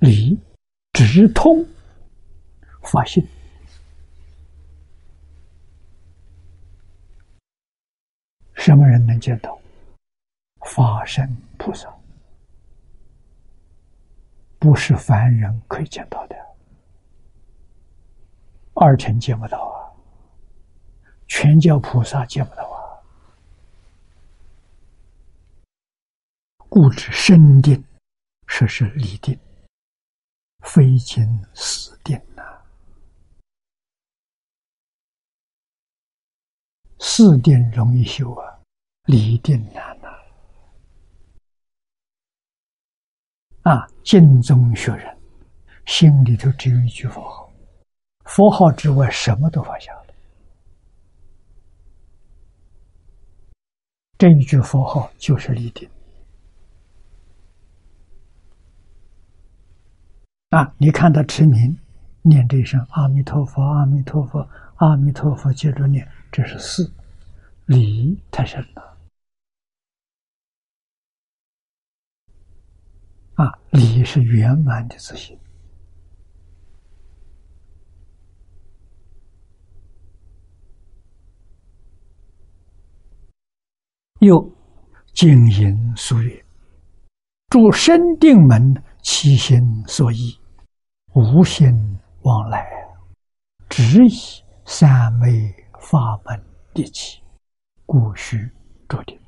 理直通发现。什么人能见到？法身菩萨，不是凡人可以见到的。二乘见不到啊，全教菩萨见不到啊。故知身定，说是理定，非经死定呐。四定容易修啊，理定难呐！啊，净宗学人心里头只有一句佛号，佛号之外什么都放下了。这一句佛号就是立定。啊，你看他持名念这一声阿弥陀佛，阿弥陀佛，阿弥陀佛，接着念。这是四理太深了啊！理是圆满的自信，又经营俗语，诸生定门其心所依，无心往来，只以三昧。法门第七，故须着定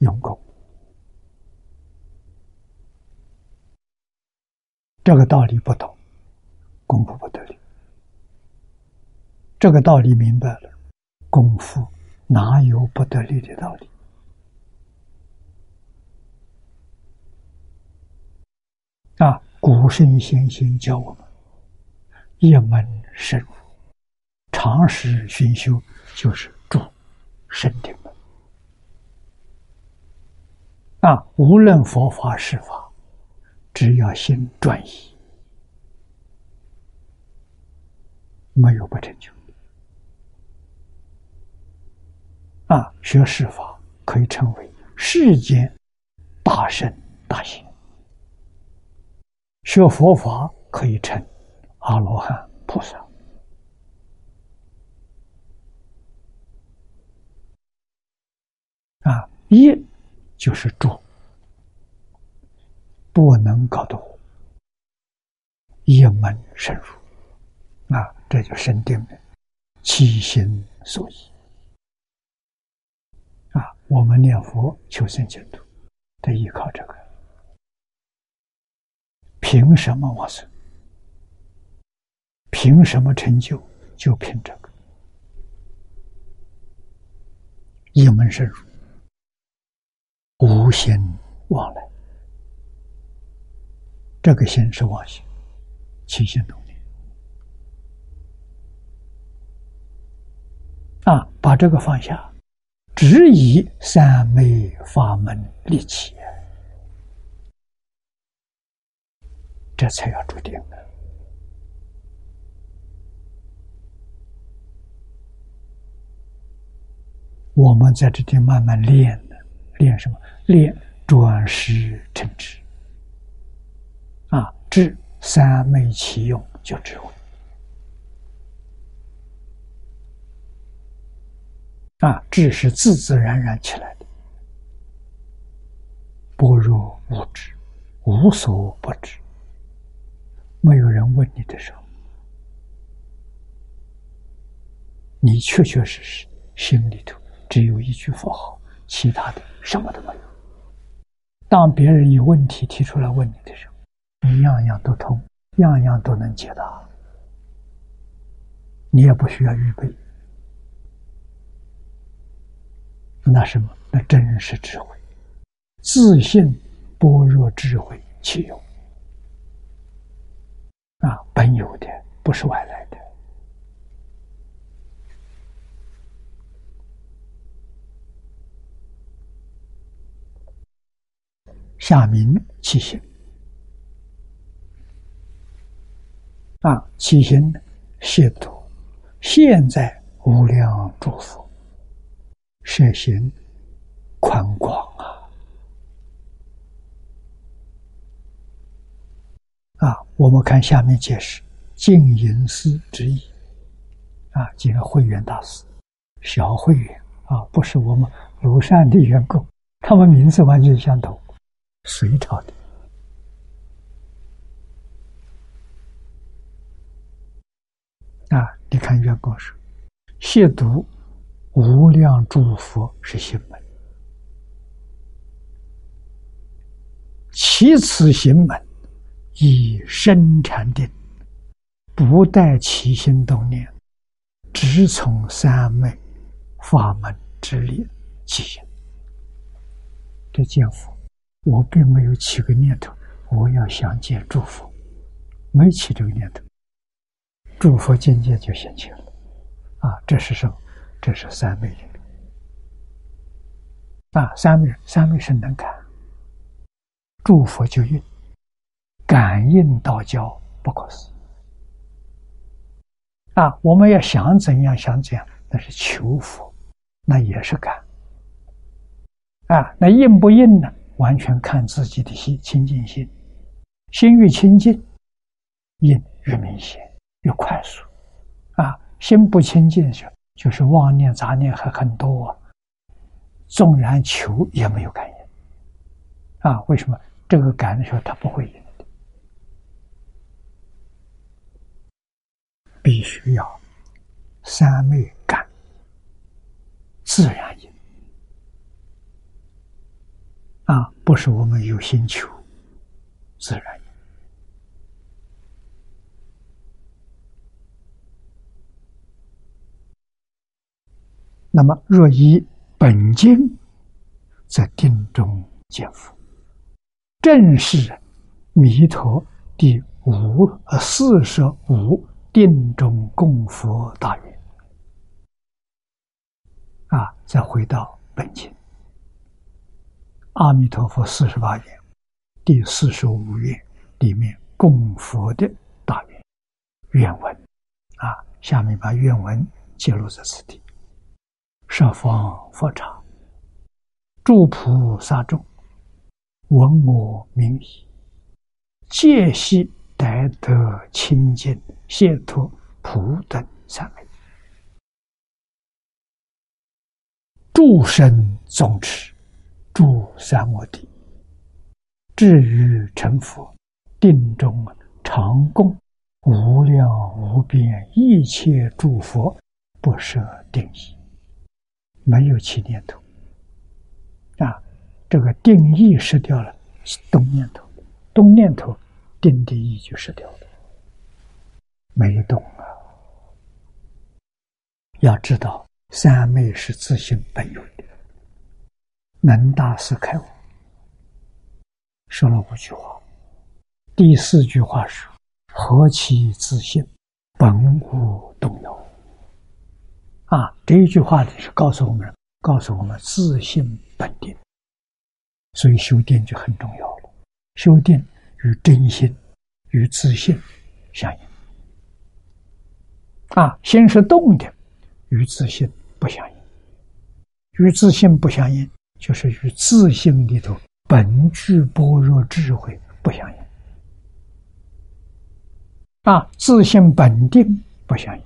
用功。这个道理不懂，功夫不得力。这个道理明白了，功夫哪有不得力的道理？啊！古圣先贤教我们。一门深入，长时熏修，就是助身定门。啊，无论佛法是法，只要心专一，没有不成就。啊，学世法可以称为世间大圣大贤，学佛法可以成。阿罗汉菩萨啊，一就是住，不能搞懂，一门深入啊，这就深定的起心所依啊。我们念佛求生净土，得依靠这个，凭什么往生？凭什么成就？就凭这个一门深入，无心往来。这个心是妄心，起心动念啊！把这个放下，只以三昧法门立起，这才要注定的。我们在这里慢慢练呢，练什么？练转识成智。啊，智三昧其用，就智慧。啊，智是自自然然起来的，般若无知，无所不知。没有人问你的时候，你确确实实心里头只有一句佛号，其他的什么都没有。当别人有问题提出来问你的时候，你样样都通，样样都能解答，你也不需要预备。那什么？那真是智慧，自信般若智慧其有啊，本有的，不是外来的。下明七行啊，七行现度，现在无量诸佛。舍行宽广啊！啊，我们看下面解释净隐寺之意啊，几个会员大师，小会员啊，不是我们庐山的员工，他们名字完全相同，隋朝的啊，你看员工说，亵渎。无量诸佛是行门，其此行门以生禅定，不带起心动念，只从三昧法门之力起行。这见佛，我并没有起个念头，我要想见诸佛，没起这个念头，诸佛境界就现起了。啊，这是什么？这是三昧人啊！三昧，三昧是能感，诸佛就应，感应道交不可思议啊！我们要想怎样想怎样，那是求佛，那也是感啊！那应不应呢？完全看自己的心清净心，心越清净，应越明显，越快速啊！心不清净就。就是妄念杂念还很多啊，纵然求也没有感应啊！为什么这个感的时候他不会应的？必须要三昧感，自然应啊！不是我们有心求，自然。那么，若以本经在定中见佛，正是弥陀第五呃四十五定中供佛大愿啊！再回到本经，阿弥陀佛四十八愿第四十五愿里面供佛的大愿愿文啊，下面把愿文记录在此地。设方佛刹，诸菩萨众闻我名已，皆悉得得清净解脱普等三昧，诸身总持，诸三摩地，至于成佛，定中常供无量无边一切诸佛，不设定义。没有起念头，啊，这个定义失掉了，动念头，动念头，定的义就失掉了，没动啊。要知道，三昧是自性本有的，能大师开悟，说了五句话，第四句话是：何其自性，本无动摇。啊，这一句话是告诉我们，告诉我们自信本定，所以修定就很重要了。修定与真心、与自信相应。啊，心是动的，与自信不相应。与自信不相应，就是与自信里头本具般若智慧不相应。啊，自信本定不相应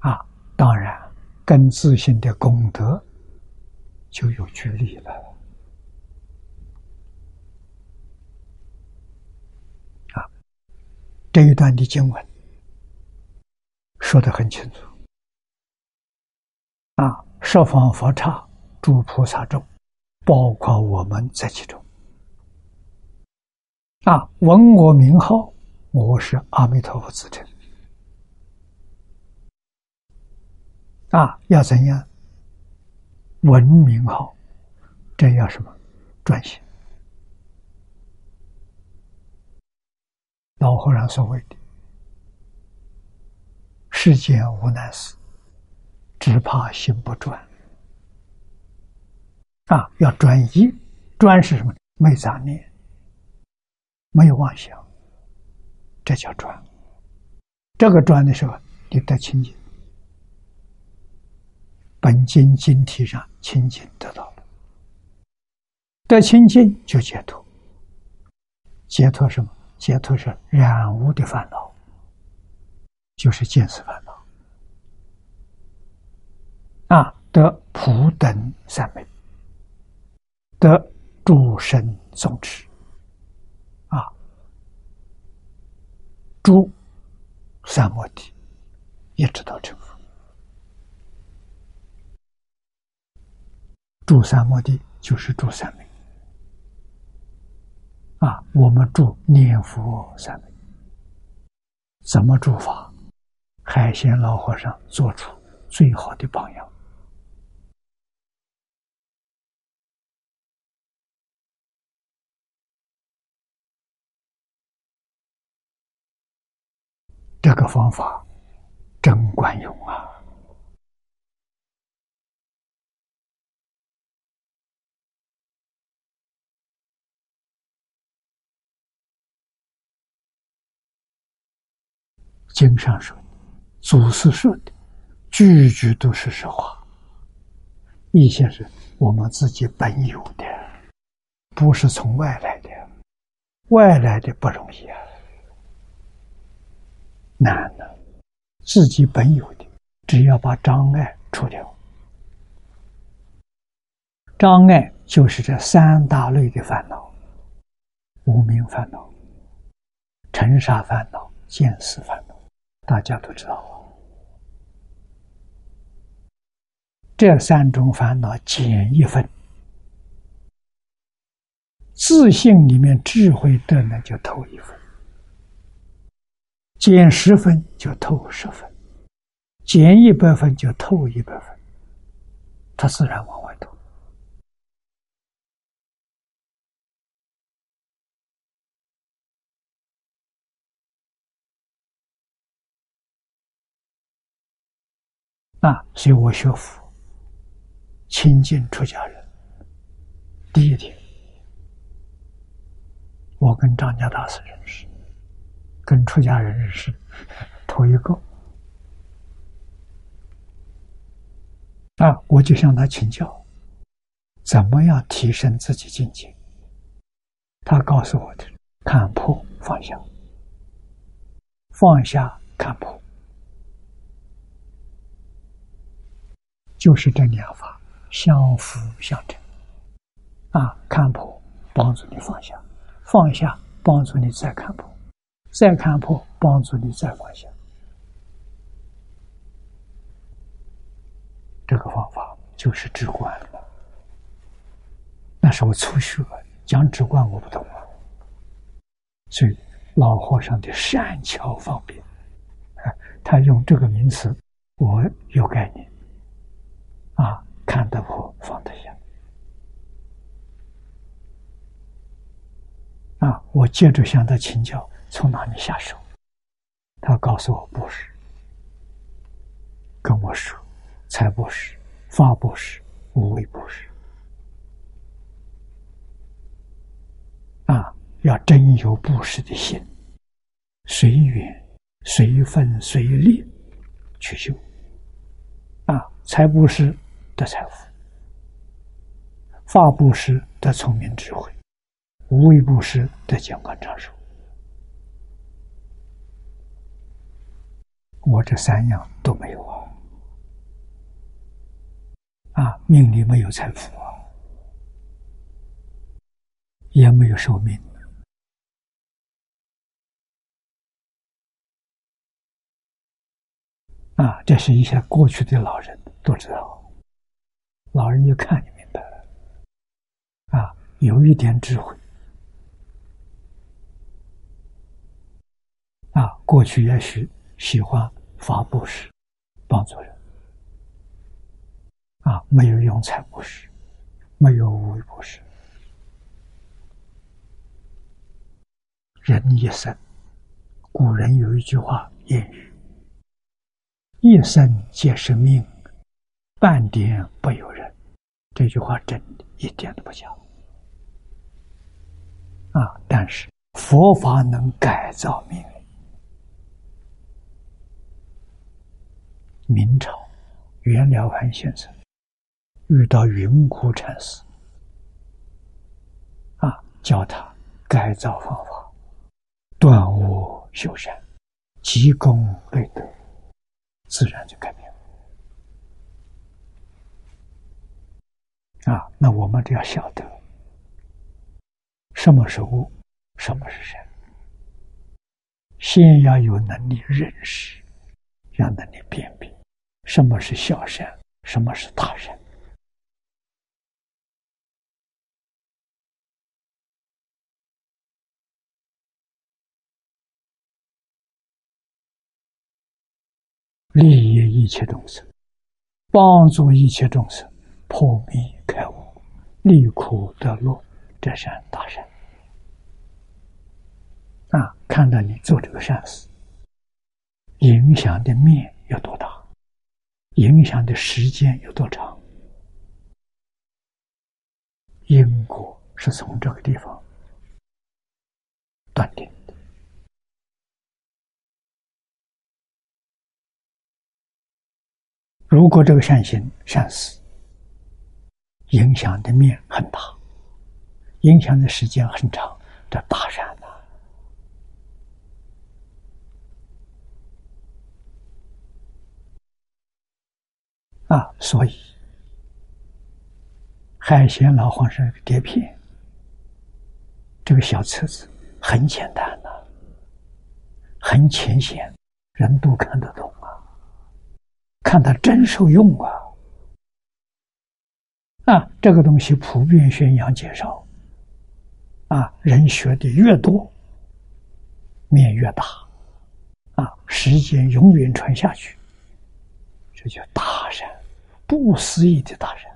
啊。当然，跟自信的功德就有距离了。这一段的经文说得很清楚。啊，十方佛刹诸菩萨众，包括我们在其中。啊，闻我名号，我是阿弥陀佛自称。啊，要怎样？闻名号，这要什么？专心。老和尚所谓的“世间无难事，只怕心不专”。啊，要专一，专是什么？没杂念，没有妄想，这叫专。这个专的时候，你得清净。本经经体上清净得到了，得清净就解脱。解脱什么？解脱是染污的烦恼，就是见识烦恼。啊，得普等三昧，得诸生宗持。啊，诸三摩地，一直到成佛。诸三摩地就是诸三昧啊！我们住念佛三昧，怎么住法？海鲜老和尚做出最好的榜样。这个方法真管用啊！经上说的，祖师说的，句句都是实话。一些是我们自己本有的，不是从外来的。外来的不容易啊，难的。自己本有的，只要把障碍除掉。障碍就是这三大类的烦恼：无名烦恼、尘沙烦恼、见思烦恼。大家都知道，这三种烦恼减一分，自信里面智慧的呢就透一分；减十分就透十分；减一百分就透一百分，它自然往外透。啊，所以我学佛，亲近出家人。第一天，我跟张家大师认识，跟出家人认识，头一个。啊，我就向他请教，怎么样提升自己境界？他告诉我的：看破放下，放下看破。就是这两法相辅相成，啊，看破帮助你放下，放下帮助你再看破，再看破帮助你再放下。这个方法就是直观了。那是我初学，讲直观我不懂啊，所以老和尚的善巧方便，他用这个名词，我有概念。啊，看得破，放得下。啊，我接着向他请教，从哪里下手？他告诉我，不是，跟我说，财布施、法布施、无为布施。啊，要真有布施的心，随缘、随分、随力去修。啊，财布施。的财富，法布施得聪明智慧，无为布施得健康长寿。我这三样都没有啊！啊，命里没有财富啊，也没有寿命。啊，这是一些过去的老人都知道，老人一看就明白了，啊，有一点智慧，啊，过去也许喜欢发布施，帮助人，啊，没有用财布施，没有无为布施，人一生，古人有一句话谚语。一生皆是命，半点不由人。这句话真的一点都不假。啊！但是佛法能改造命运。明朝袁了凡先生遇到云谷禅师，啊，教他改造方法，断恶修善，积功累德。自然就改变了啊！那我们就要晓得什么是物，什么是善。先要有能力认识，要能力辨别什么是小善，什么是大善。利益一切众生，帮助一切众生破迷开悟，离苦得乐，这善大善。啊，看到你做这个善事，影响的面有多大，影响的时间有多长，因果是从这个地方断定。如果这个善行善事影响的面很大，影响的时间很长，这大善呐！啊，所以海鲜老和尚碟片，这个小册子很简单呐，很浅显，人都看得懂啊。看他真受用啊！啊，这个东西普遍宣扬介绍，啊，人学的越多，面越大，啊，时间永远传下去，这叫大善，不思议的大善。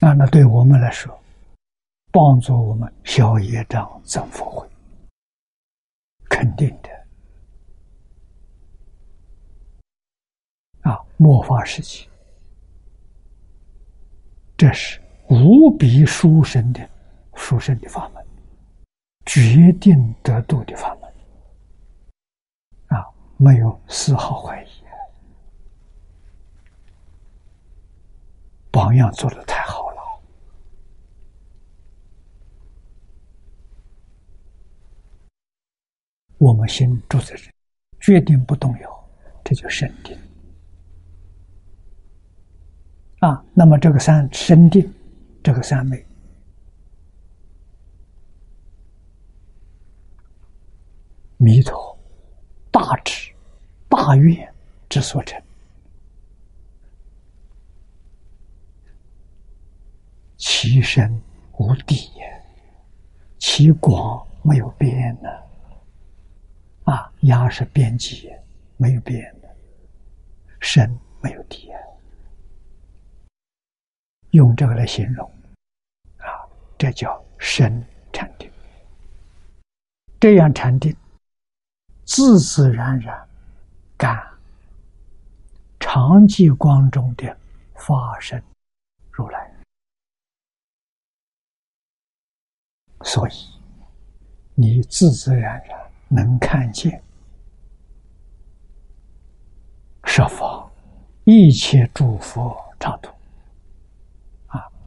那，那对我们来说，帮助我们消业障、增福慧，肯定的。啊末法时期，这是无比殊胜的殊胜的法门，决定得度的法门啊！没有丝毫怀疑，榜样做的太好了，我们心住在这，决定不动摇，这就神定。啊，那么这个三生定，这个三昧，弥陀大智大愿之所成，其深无底也，其广没有边呢。啊，压是边际，没有边的，深没有底啊。用这个来形容，啊，这叫深禅定。这样禅定，自自然然感常寂光中的发生如来，所以你自自然然能看见设法一切诸佛刹土。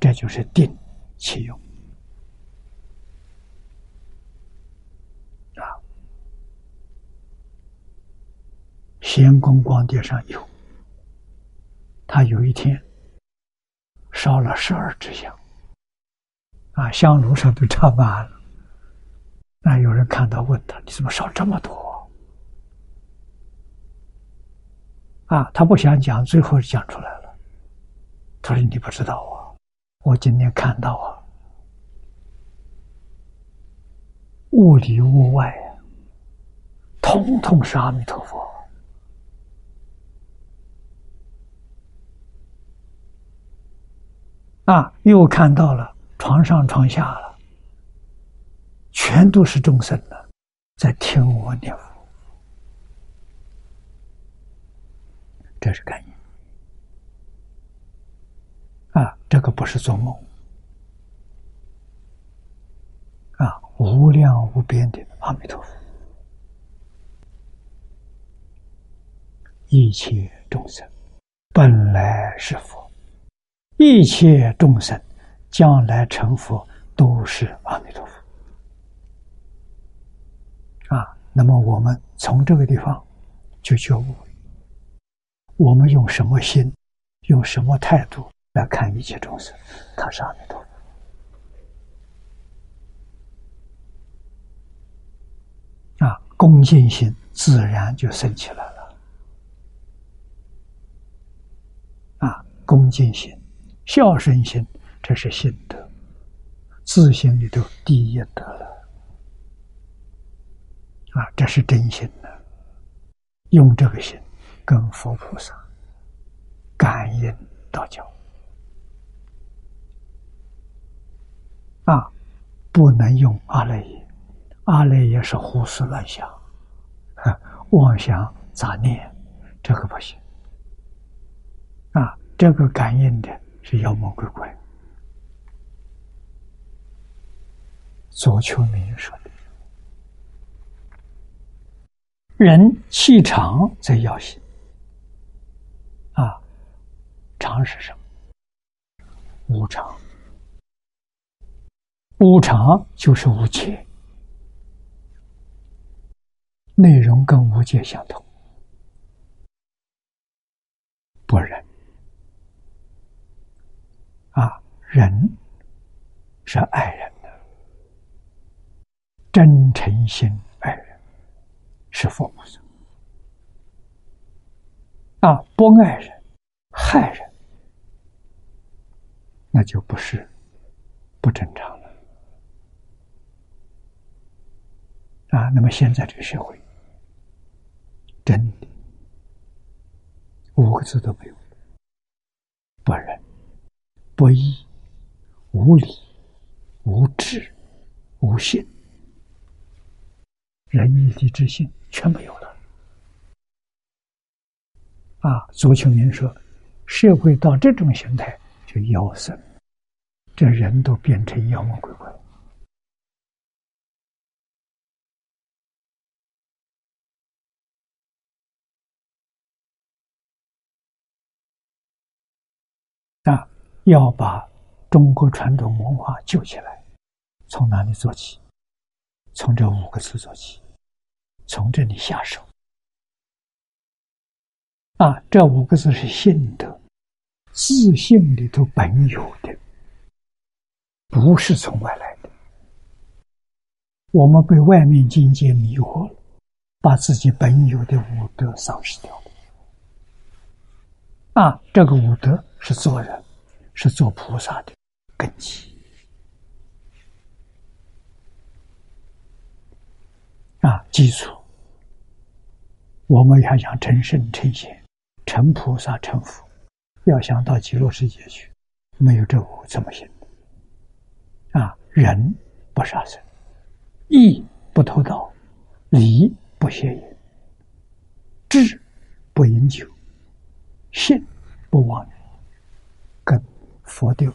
这就是定其用。闲公光碟上有，他有一天烧了十二支香，啊，香炉上都插满了。那有人看到问他：“你怎么烧这么多？”啊，他不想讲，最后讲出来了。他说：“你不知道啊，我今天看到啊，物里物外啊，通通是阿弥陀佛。”啊，又看到了床上床下了，全都是众生的，在听我念佛，这是感应。啊，这个不是做梦，啊，无量无边的阿弥陀佛，一切众生本来是佛。一切众生将来成佛都是阿弥陀佛啊！那么我们从这个地方就觉悟，我们用什么心、用什么态度来看一切众生？他是阿弥陀啊！恭敬心自然就升起来了啊！恭敬心。孝顺心，这是心德，自心里头第一德了，啊，这是真心的，用这个心跟佛菩萨感应道交，啊，不能用阿赖耶，阿赖耶是胡思乱想，妄想杂念，这个不行，啊，这个感应的。是妖魔鬼怪。左丘明说的：“人气长则要心。”啊，常是什么？无常。无常就是无界，内容跟无界相同，不仁。啊，人是爱人的，真诚心爱人是佛菩萨。啊，不爱人，害人，那就不是不正常了。啊，那么现在这个社会，真的五个字都没有，不仁。不义、无礼、无智、无信，仁义礼智信全没有了。啊，左丘明说，社会到这种形态就妖生，这人都变成妖魔鬼怪。要把中国传统文化救起来，从哪里做起？从这五个字做起，从这里下手。啊，这五个字是信德，自信里头本有的，不是从外来的。我们被外面境界迷惑了，把自己本有的武德丧失掉了。啊，这个武德是做人。是做菩萨的根基啊，基础。我们要想成圣成贤、成菩萨成佛，要想到极乐世界去，没有这五怎么行？啊，仁不杀生，义不偷盗，礼不邪淫，智不饮酒，信不妄语，根。佛的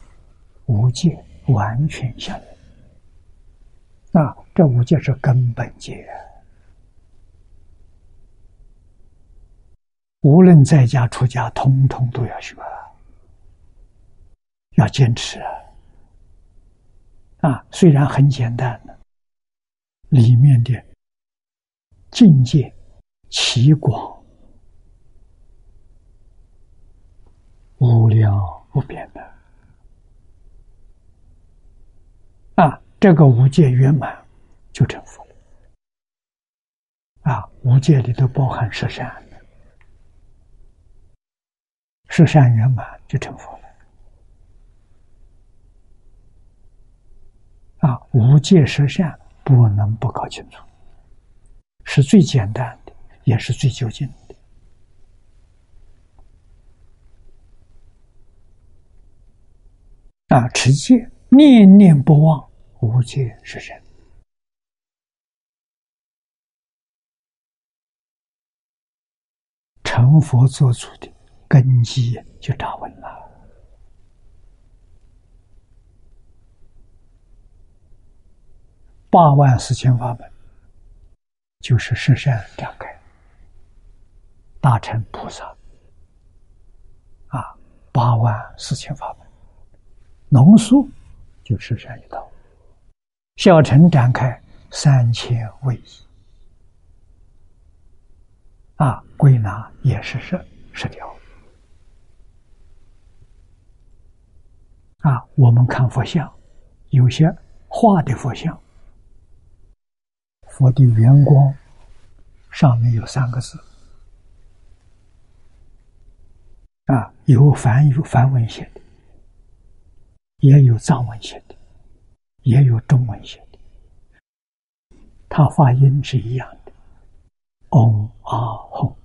五戒完全相应，那，这五戒是根本戒，无论在家出家，通通都要学，要坚持啊！啊，虽然很简单，里面的境界奇广无量无边的。啊，这个无界圆满就成佛了。啊，无界里头包含十善，十善圆满就成佛了。啊，无界十善不能不搞清楚，是最简单的，也是最究竟的。啊，持戒，念念不忘，无戒十善。成佛做主的根基就扎稳了。八万四千法门，就是十善展开，大乘菩萨啊，八万四千法门，浓缩就十善一道，小乘展开三千位一。啊，归纳也是十十条。啊，我们看佛像，有些画的佛像，佛的圆光上面有三个字，啊，有梵有梵文写的，也有藏文写的，也有中文写的，它发音是一样的。嗡啊吽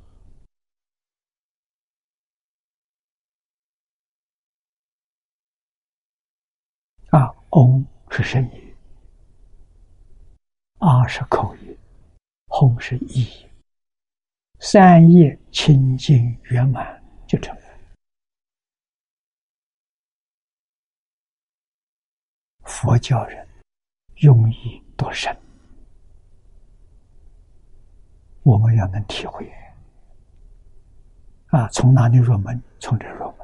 啊，嗡是声音，啊是口语，吽是意，三业清净圆满就成佛。教人用意多深。我们要能体会啊，从哪里入门？从这入门。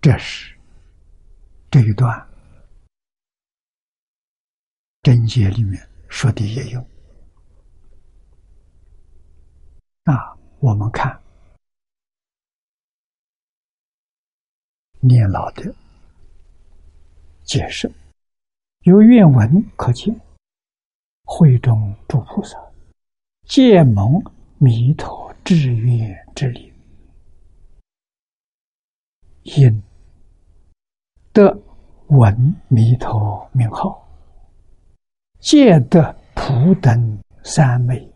这是这一段。真解里面说的也有那，我们看念老的解释，由原文可见，会中诸菩萨见蒙弥陀志愿之力，因得闻弥陀名号。戒得普等三昧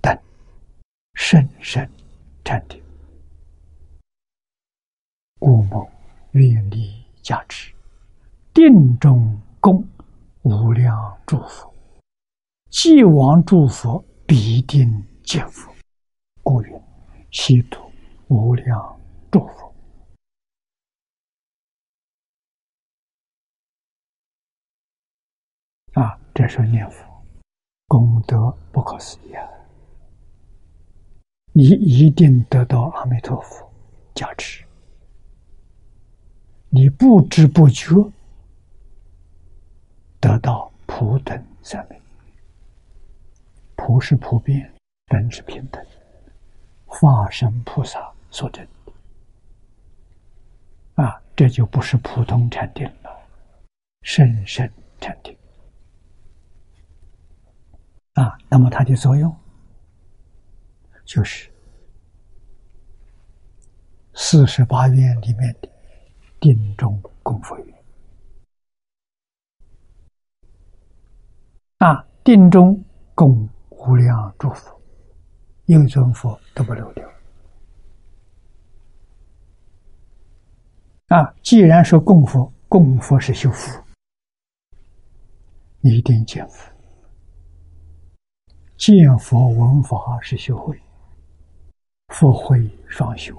等深深禅定，故蒙愿力加持，定中供无量诸佛，既往诸佛必定见佛，故云悉度无量诸佛。啊，这是念佛功德不可思议啊！你一定得到阿弥陀佛加持，你不知不觉得到普等三昧。普是普遍，等是平等，化身菩萨所证啊，这就不是普通禅定了，深深禅定。啊，那么它的作用就是四十八愿里面的定中供佛愿。啊，定中供无量诸佛，应尊佛都不漏掉。啊，既然说供佛，供佛是修福，你一定见佛。见佛闻法是修慧，佛慧双修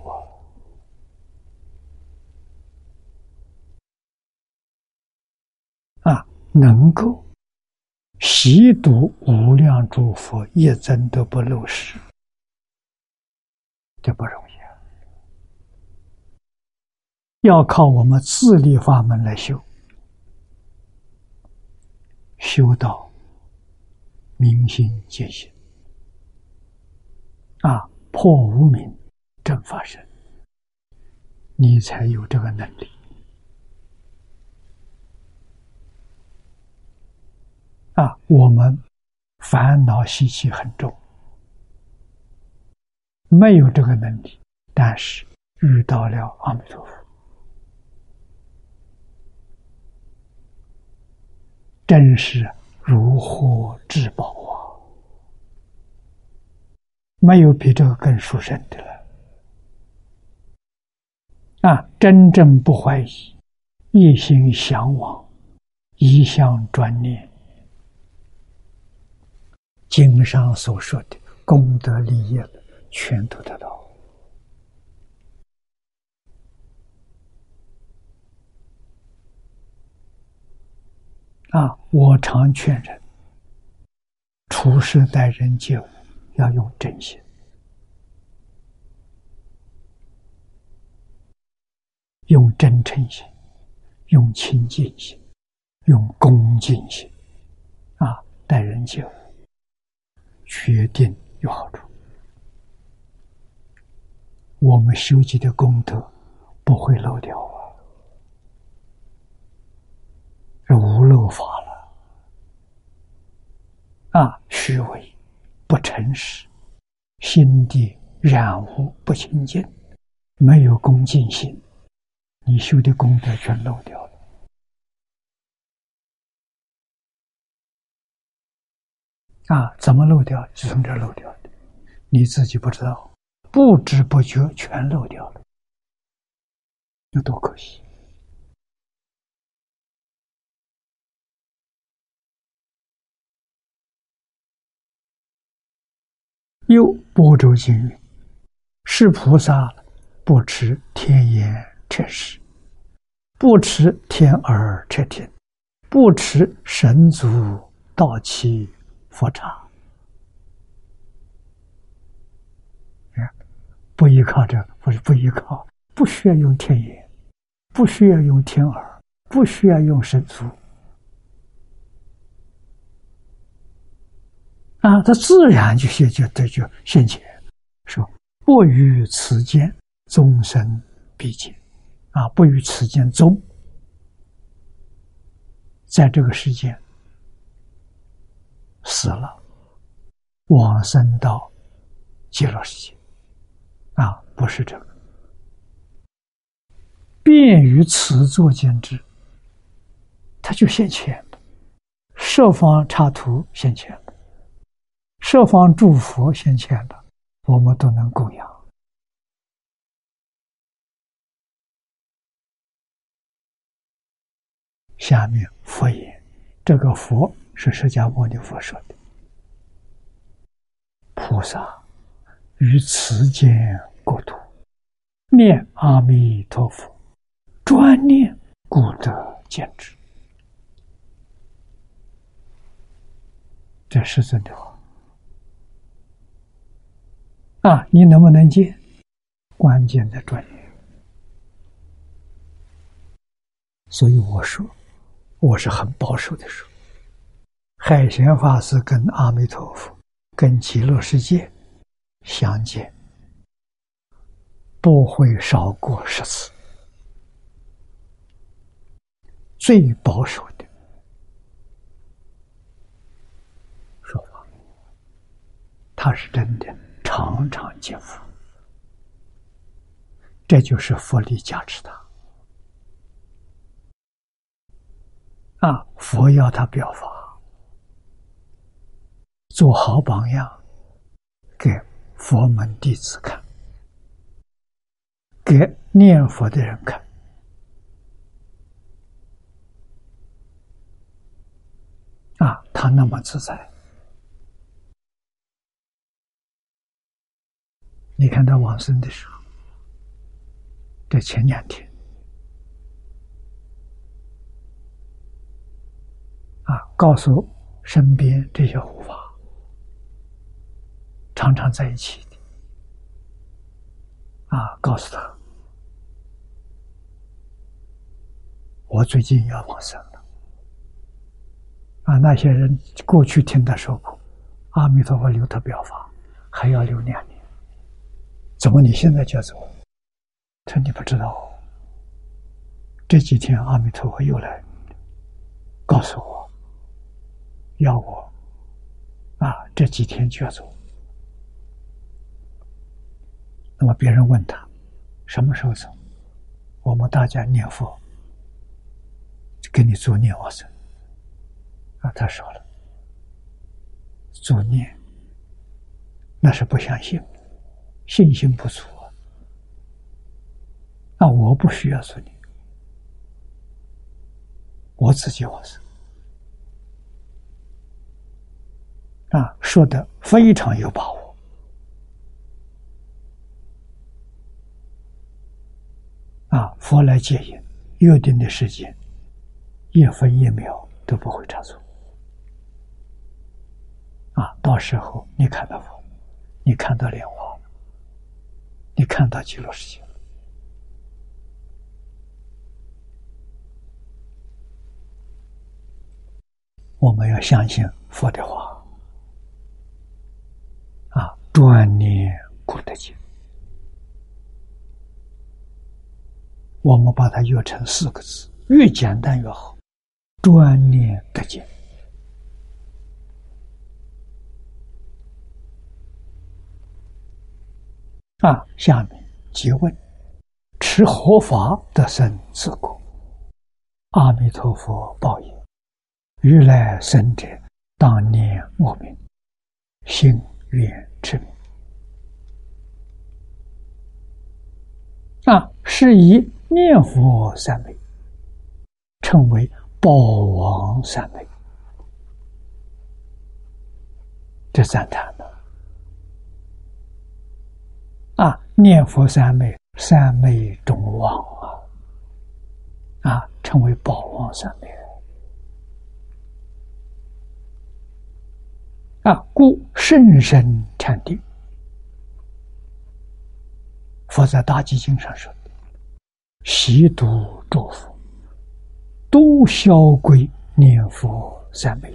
啊！啊，能够习读无量诸佛一真都不漏失，这不容易！要靠我们自立法门来修，修到。明心见性，啊，破无明，正法身，你才有这个能力。啊，我们烦恼习气很重，没有这个能力，但是遇到了阿弥陀佛。真是如获至宝啊！没有比这个更殊胜的了。啊，真正不怀疑，一心向往，一向专念，经上所说的功德利益，全都得到。啊！我常劝人，处事待人接物要用真心，用真诚心，用亲近心，用恭敬心，啊，待人接物，决定有好处。我们修集的功德不会漏掉啊。无漏法了啊！虚伪、不诚实、心地染污不清净，没有恭敬心，你修的功德全漏掉了啊！怎么漏掉？是从这漏掉的，你自己不知道，不知不觉全漏掉了，有多可惜！又波州经云：“是菩萨不持天眼彻视，不持天耳彻听，不持神足道其佛刹。不依靠这，不是不依靠，不需要用天眼，不需要用天耳，不需要用神足。”啊，他自然就现就这就现前，说不与此间终生必见，啊，不与此间终，在这个世间死了，往生到极乐世界，啊，不是这个，便于此作见之，他就现前设方插图现前设方诸佛先前的，我们都能供养。下面佛言：“这个佛是释迦牟尼佛说的。菩萨于此间国土念阿弥陀佛，专念故得见之。”这是真的话。啊，你能不能见？关键在专业。所以我说，我是很保守的说，海贤法师跟阿弥陀佛、跟极乐世界相见，不会少过十次。最保守的说法，他是真的。常常接福，这就是佛力加持他。啊，佛要他表法，做好榜样，给佛门弟子看，给念佛的人看。啊，他那么自在。你看他往生的时候，在前两天，啊，告诉身边这些护法，常常在一起的，啊，告诉他，我最近要往生了，啊，那些人过去听他说过，阿弥陀佛留他表法，还要留两年。怎么你现在就要走？他你不知道，这几天阿弥陀佛又来告诉我，要我啊这几天就要走。那么别人问他什么时候走，我们大家念佛，给你做念往生。啊，他说了，做念那是不相信，信心不足啊。那我不需要说你，我自己往生。啊，说的非常有把握。啊，佛来戒引，约定的时间，一分一秒都不会差错。啊，到时候你看到佛，你看到莲花，你看到极乐世界。我们要相信佛的话，啊，专念功德经。我们把它约成四个字，越简单越好，专念得见。啊，下面即问：持合法得生自果？阿弥陀佛报应，如来生者当年我名，心愿之名。啊，是以念佛三昧，称为宝王三昧。这赞叹呢。啊，念佛三昧，三昧中王啊，啊，称为宝王三昧。啊，故甚深禅定。佛在大寂经上说：“习读诸佛，都消归念佛三昧。”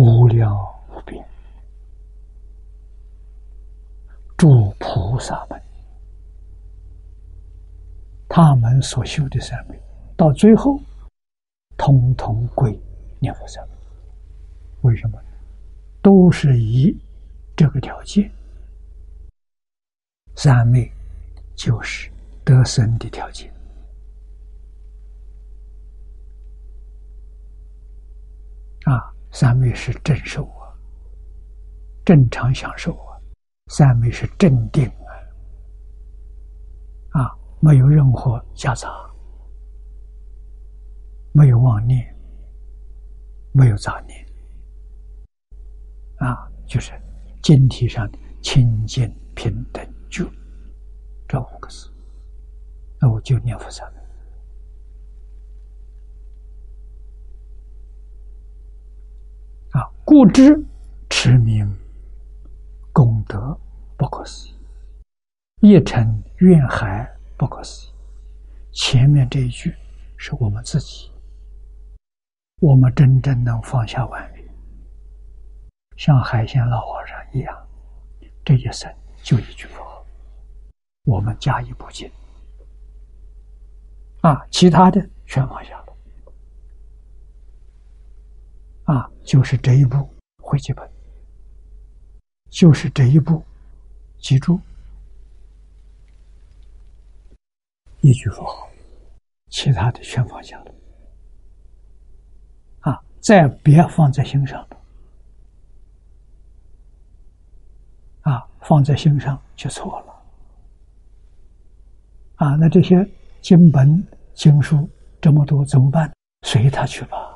无量无边，诸菩萨们，他们所修的三昧，到最后，通通归念佛三昧。为什么？都是以这个条件，三昧就是得生的条件。啊。三昧是正受啊，正常享受啊，三昧是镇定啊，啊，没有任何夹杂，没有妄念，没有杂念，啊，就是经体上清净平等就这五个字，那我就念佛三昧。啊，故知持名功德不可思议，一成怨海不可思议。前面这一句是我们自己，我们真正能放下万缘，像海鲜老和尚一样，这一生就一句佛，我们加以不进。啊，其他的全放下。啊，就是这一步会记本，就是这一步记住一句佛号，其他的全放下了。啊，再别放在心上了啊，放在心上就错了。啊，那这些经本经书这么多怎么办？随他去吧。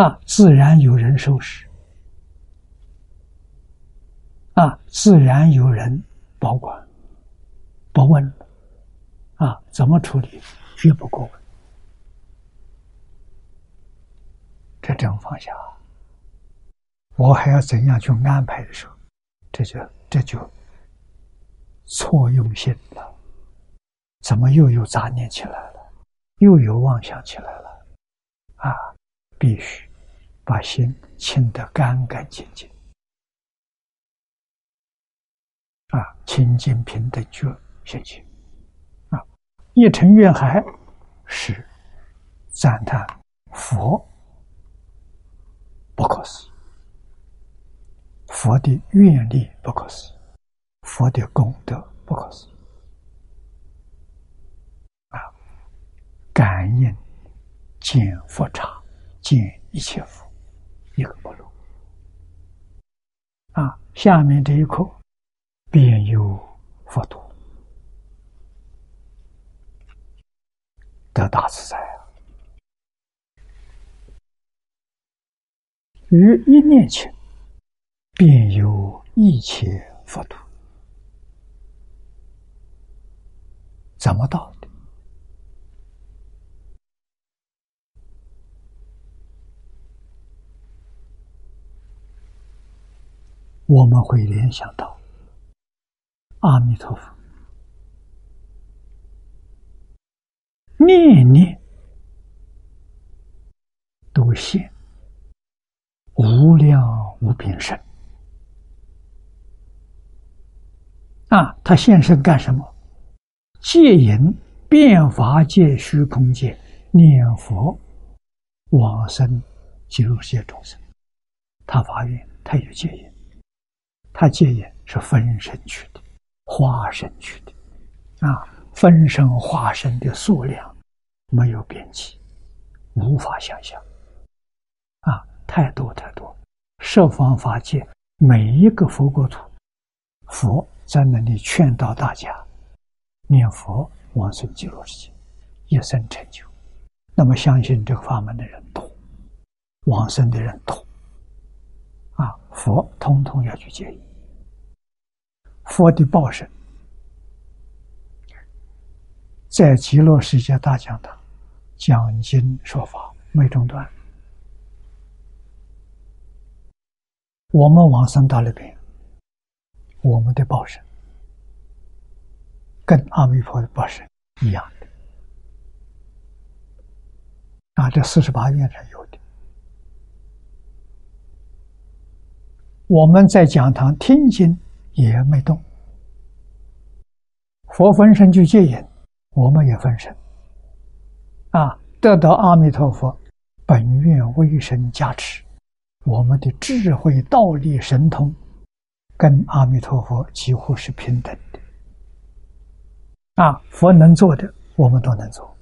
啊，自然有人收拾，啊，自然有人保管，不问，啊，怎么处理，绝不过问，这种放下，我还要怎样去安排的时候，这就这就错用心了。怎么又有杂念起来了？又有妄想起来了？啊，必须把心清得干干净净。啊，清净平等觉现前。啊，一成愿海是赞叹佛不可思议，佛的愿力不可思议，佛的功德不可思议。感应见佛刹，见一切佛，一个不漏。啊，下面这一课便有佛土，得大自在啊！于一念前，便有一切佛土，怎么到？我们会联想到阿弥陀佛，念念都现无量无边身啊！他现身干什么？借引变法界虚空界念佛往生极乐世界众生，他发愿，他有戒淫。他戒烟是分身去的，化身去的，啊，分身化身的数量没有边际，无法想象，啊，太多太多，设方法界每一个佛国土，佛在那里劝导大家念佛往生极乐世界，一生成就。那么相信这个法门的人多，往生的人多。啊，佛通通要去接引。佛的报身，在极乐世界大讲堂讲经说法没中断。我们往生到那边，我们的报身跟阿弥陀的报身一样的，啊，这四十八愿上有的。我们在讲堂听经也没动，佛分身就戒引，我们也分身，啊，得到阿弥陀佛本愿威神加持，我们的智慧道力神通跟阿弥陀佛几乎是平等的，啊，佛能做的我们都能做，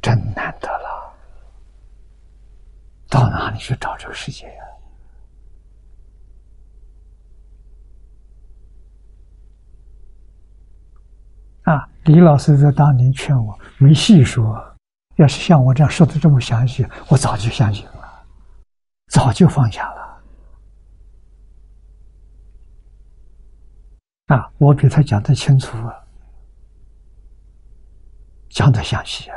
真难得了，到哪里去找这个世界呀？啊李老师在当年劝我，没细说。要是像我这样说的这么详细，我早就相信了，早就放下了。啊，我比他讲的清楚，讲的详细啊，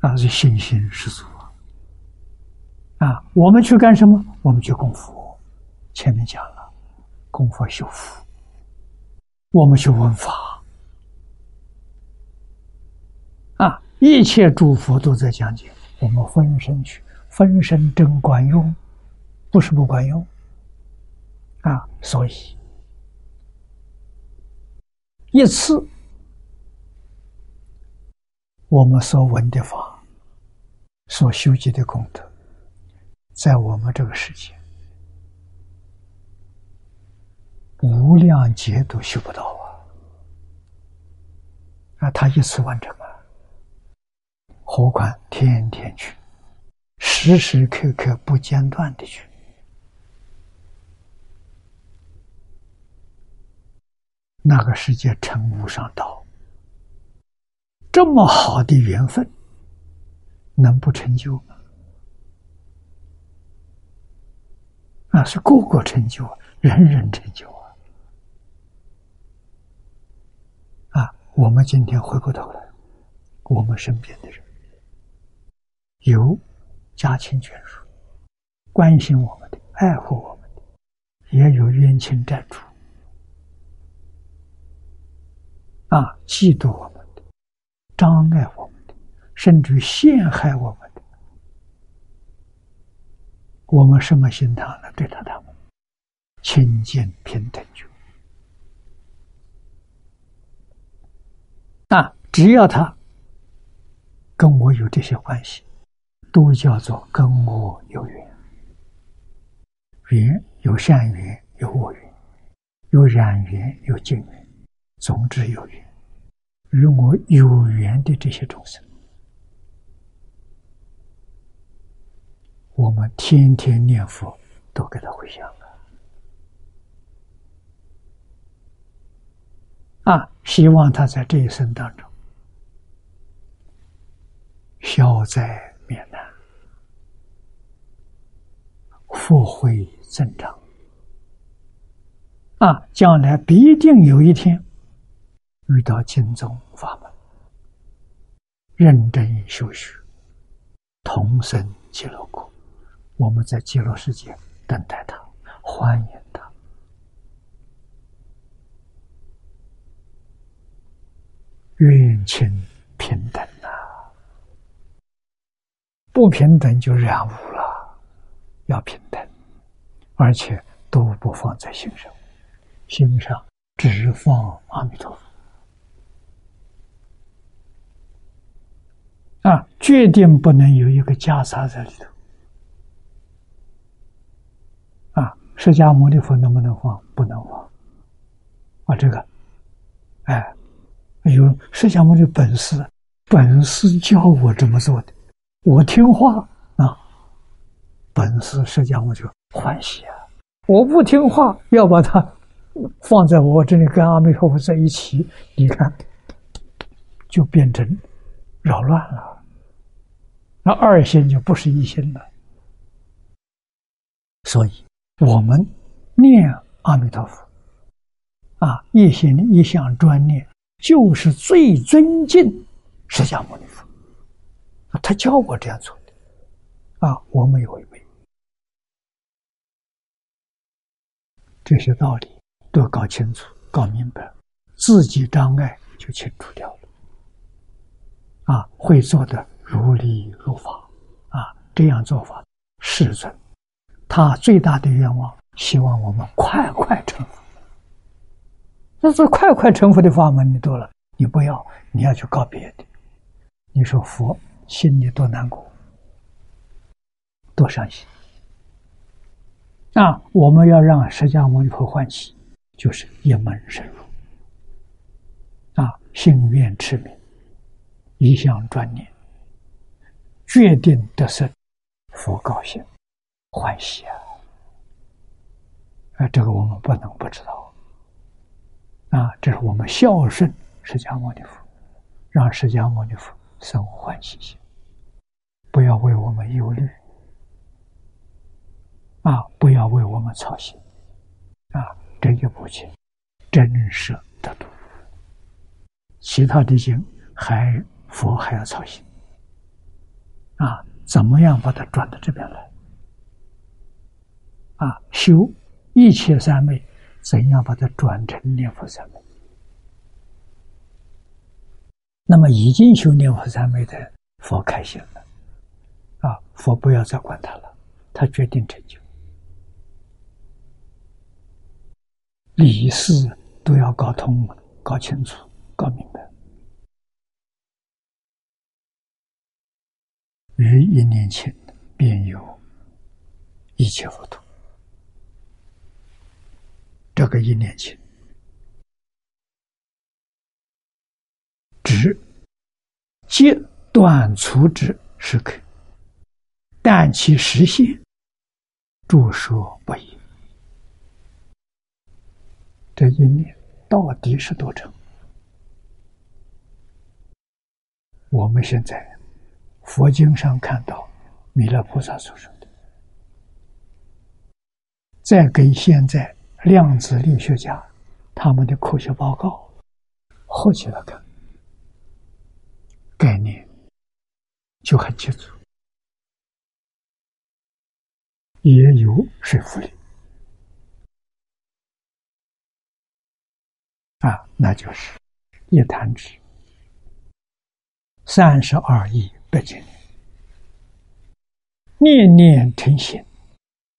啊，是信心十足啊。啊，我们去干什么？我们去供佛。前面讲了，供佛修福。我们去闻法啊！一切诸佛都在讲解，我们分身去，分身真管用，不是不管用啊！所以一次我们所闻的法，所修集的功德，在我们这个世界。无量劫都修不到啊！啊，他一次完成啊，何况天天去，时时刻刻不间断的去，那个世界成无上道，这么好的缘分，能不成就吗？那是个个成就，人人成就。我们今天回过头来，我们身边的人有家亲眷属关心我们的、爱护我们的，也有冤亲债主啊，嫉妒我们的，障碍我们的，甚至陷害我们的，我们什么心态呢？对待他们，亲近平等就。啊，只要他跟我有这些关系，都叫做跟我有缘。缘有善缘，有恶缘，有染缘，有净缘，总之有缘。与我有缘的这些众生，我们天天念佛，都给他回向了。啊，希望他在这一生当中消灾免难，福慧增长。啊，将来必定有一天遇到经宗法门，认真修学，同生极乐国。我们在极乐世界等待他，欢迎他。冤亲平等呐，不平等就染污了。要平等，而且都不放在心上，心上只放阿弥陀佛啊，决定不能有一个袈裟在里头啊。释迦牟尼佛能不能放？不能放啊，这个，哎。有释迦牟尼本事，本事教我这么做的，我听话啊。本事释迦牟尼就欢喜啊！我不听话，要把它放在我这里跟阿弥陀佛在一起，你看就变成扰乱了。那二心就不是一心了。所以，我们念阿弥陀佛啊，一心一向专念。就是最尊敬释迦牟尼佛，他教我这样做的。啊，我没有违背，这些道理都搞清楚、搞明白，自己障碍就清除掉了。啊，会做的如理如法。啊，这样做法世尊他最大的愿望，希望我们快快成佛。那这快快成佛的法门你多了，你不要，你要去搞别的。你说佛心里多难过，多伤心。啊，我们要让释迦牟尼佛欢喜，就是一门深入。啊，心愿持名，一向专念，决定得胜，佛高兴，欢喜啊！啊，这个我们不能不知道。啊，这是我们孝顺释迦牟尼佛，让释迦牟尼佛生欢喜心，不要为我们忧虑，啊，不要为我们操心，啊，这一步去真舍得度，其他的经还佛还要操心，啊，怎么样把它转到这边来？啊，修一切三昧。怎样把它转成念佛三昧？那么已经修念佛三昧的佛开心了，啊，佛不要再管他了，他决定成就，理事都要搞通、搞清楚、搞明白。于一年前，便有一切佛土。这个一念情，只皆断除之时刻，但其实现，著说不一。这一念到底是多长？我们现在佛经上看到弥勒菩萨所说的，再跟现在。量子力学家他们的科学报告合起来看，概念就很清楚，也有说服力啊，那就是一弹指三十二亿八千年，念念成形，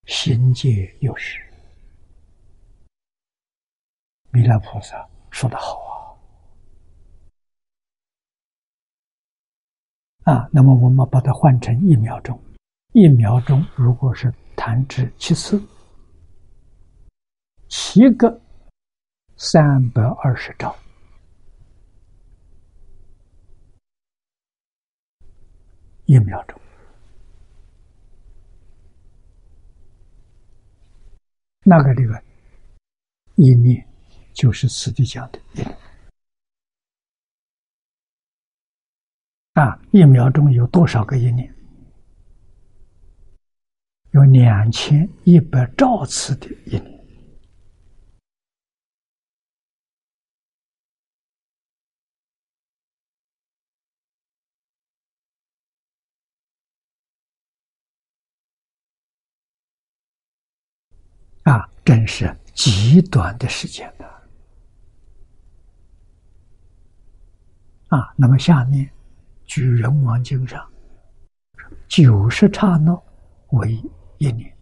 行界有时。弥勒菩萨说的好啊！啊，那么我们把它换成一秒钟，一秒钟如果是弹指七次，七个三百二十兆，一秒钟，那个这个一念。就是此地讲的一啊，一秒钟有多少个一年？有两千一百兆次的一年啊，真是极短的时间的。啊，那么下面，举人王经上，九十刹那为一年，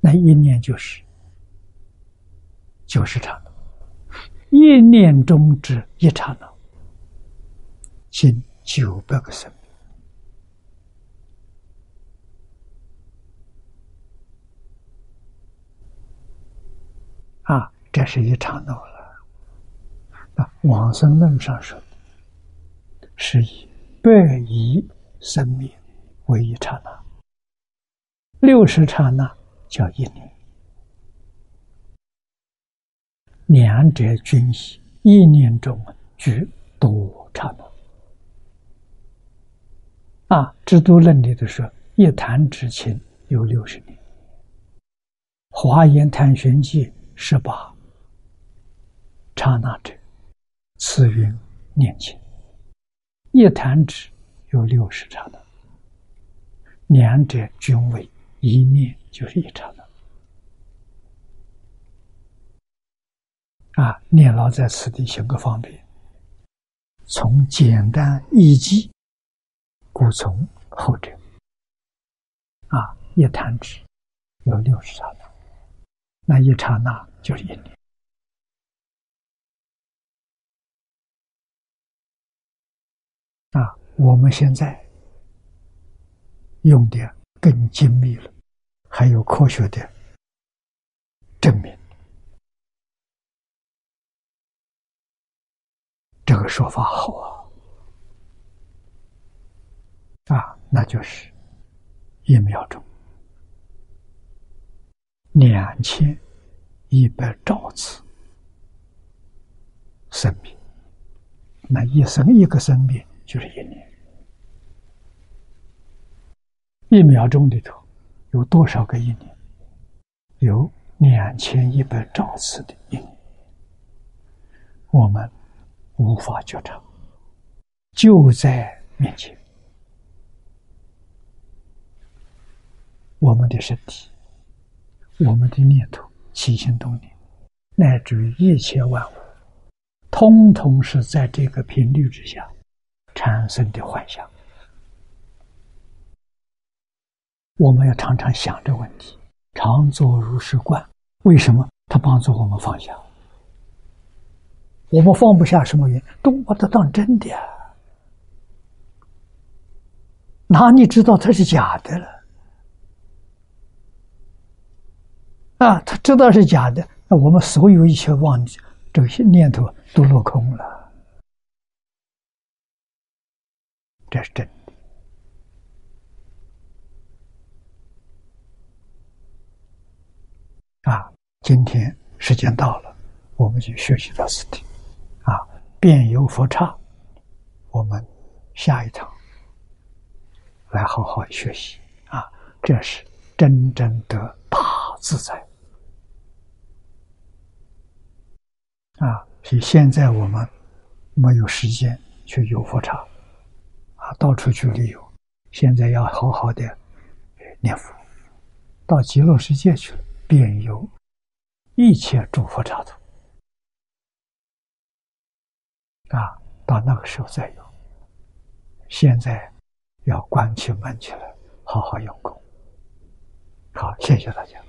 那一年就是九十刹那，一念中之一刹那，近九百个生命。啊，这是一刹那了。啊，往生论上说，是以百亿生命为一刹那，六十刹那叫一年，两者均息，一念中具多刹那。啊，《制度论》里头说，一弹指顷有六十年，《华严探玄记》十八刹那者。此云念经，一弹指有六十刹那，两者均为一念，就是一刹那。啊，念老在此地行个方便，从简单易记，故从后者。啊，一弹指有六十刹那，那一刹那就是一年。啊，我们现在用的更精密了，还有科学的证明，这个说法好啊！啊，那就是一秒钟两千一百兆次生命，那一生一个生命。就是一年，一秒钟里头有多少个一年？有两千一百兆次的一年，我们无法觉察，就在面前。我们的身体，我们的念头、起心动念，乃至于一切万物，通通是在这个频率之下。产生的幻想，我们要常常想这问题，常做如是观。为什么他帮助我们放下？我们放不下什么原因？都把它当真的，哪里知道它是假的了？啊，他知道是假的，那我们所有一切妄这些念头都落空了。这是真的啊！今天时间到了，我们就学习到此地啊。辩有佛刹，我们下一堂来好好学习啊。这是真正的大自在啊！所以现在我们没有时间去游佛刹。啊到处去旅游，现在要好好的念佛，到极乐世界去了，便有一切诸佛刹土。啊，到那个时候再有。现在要关起门起来，好好用功。好，谢谢大家。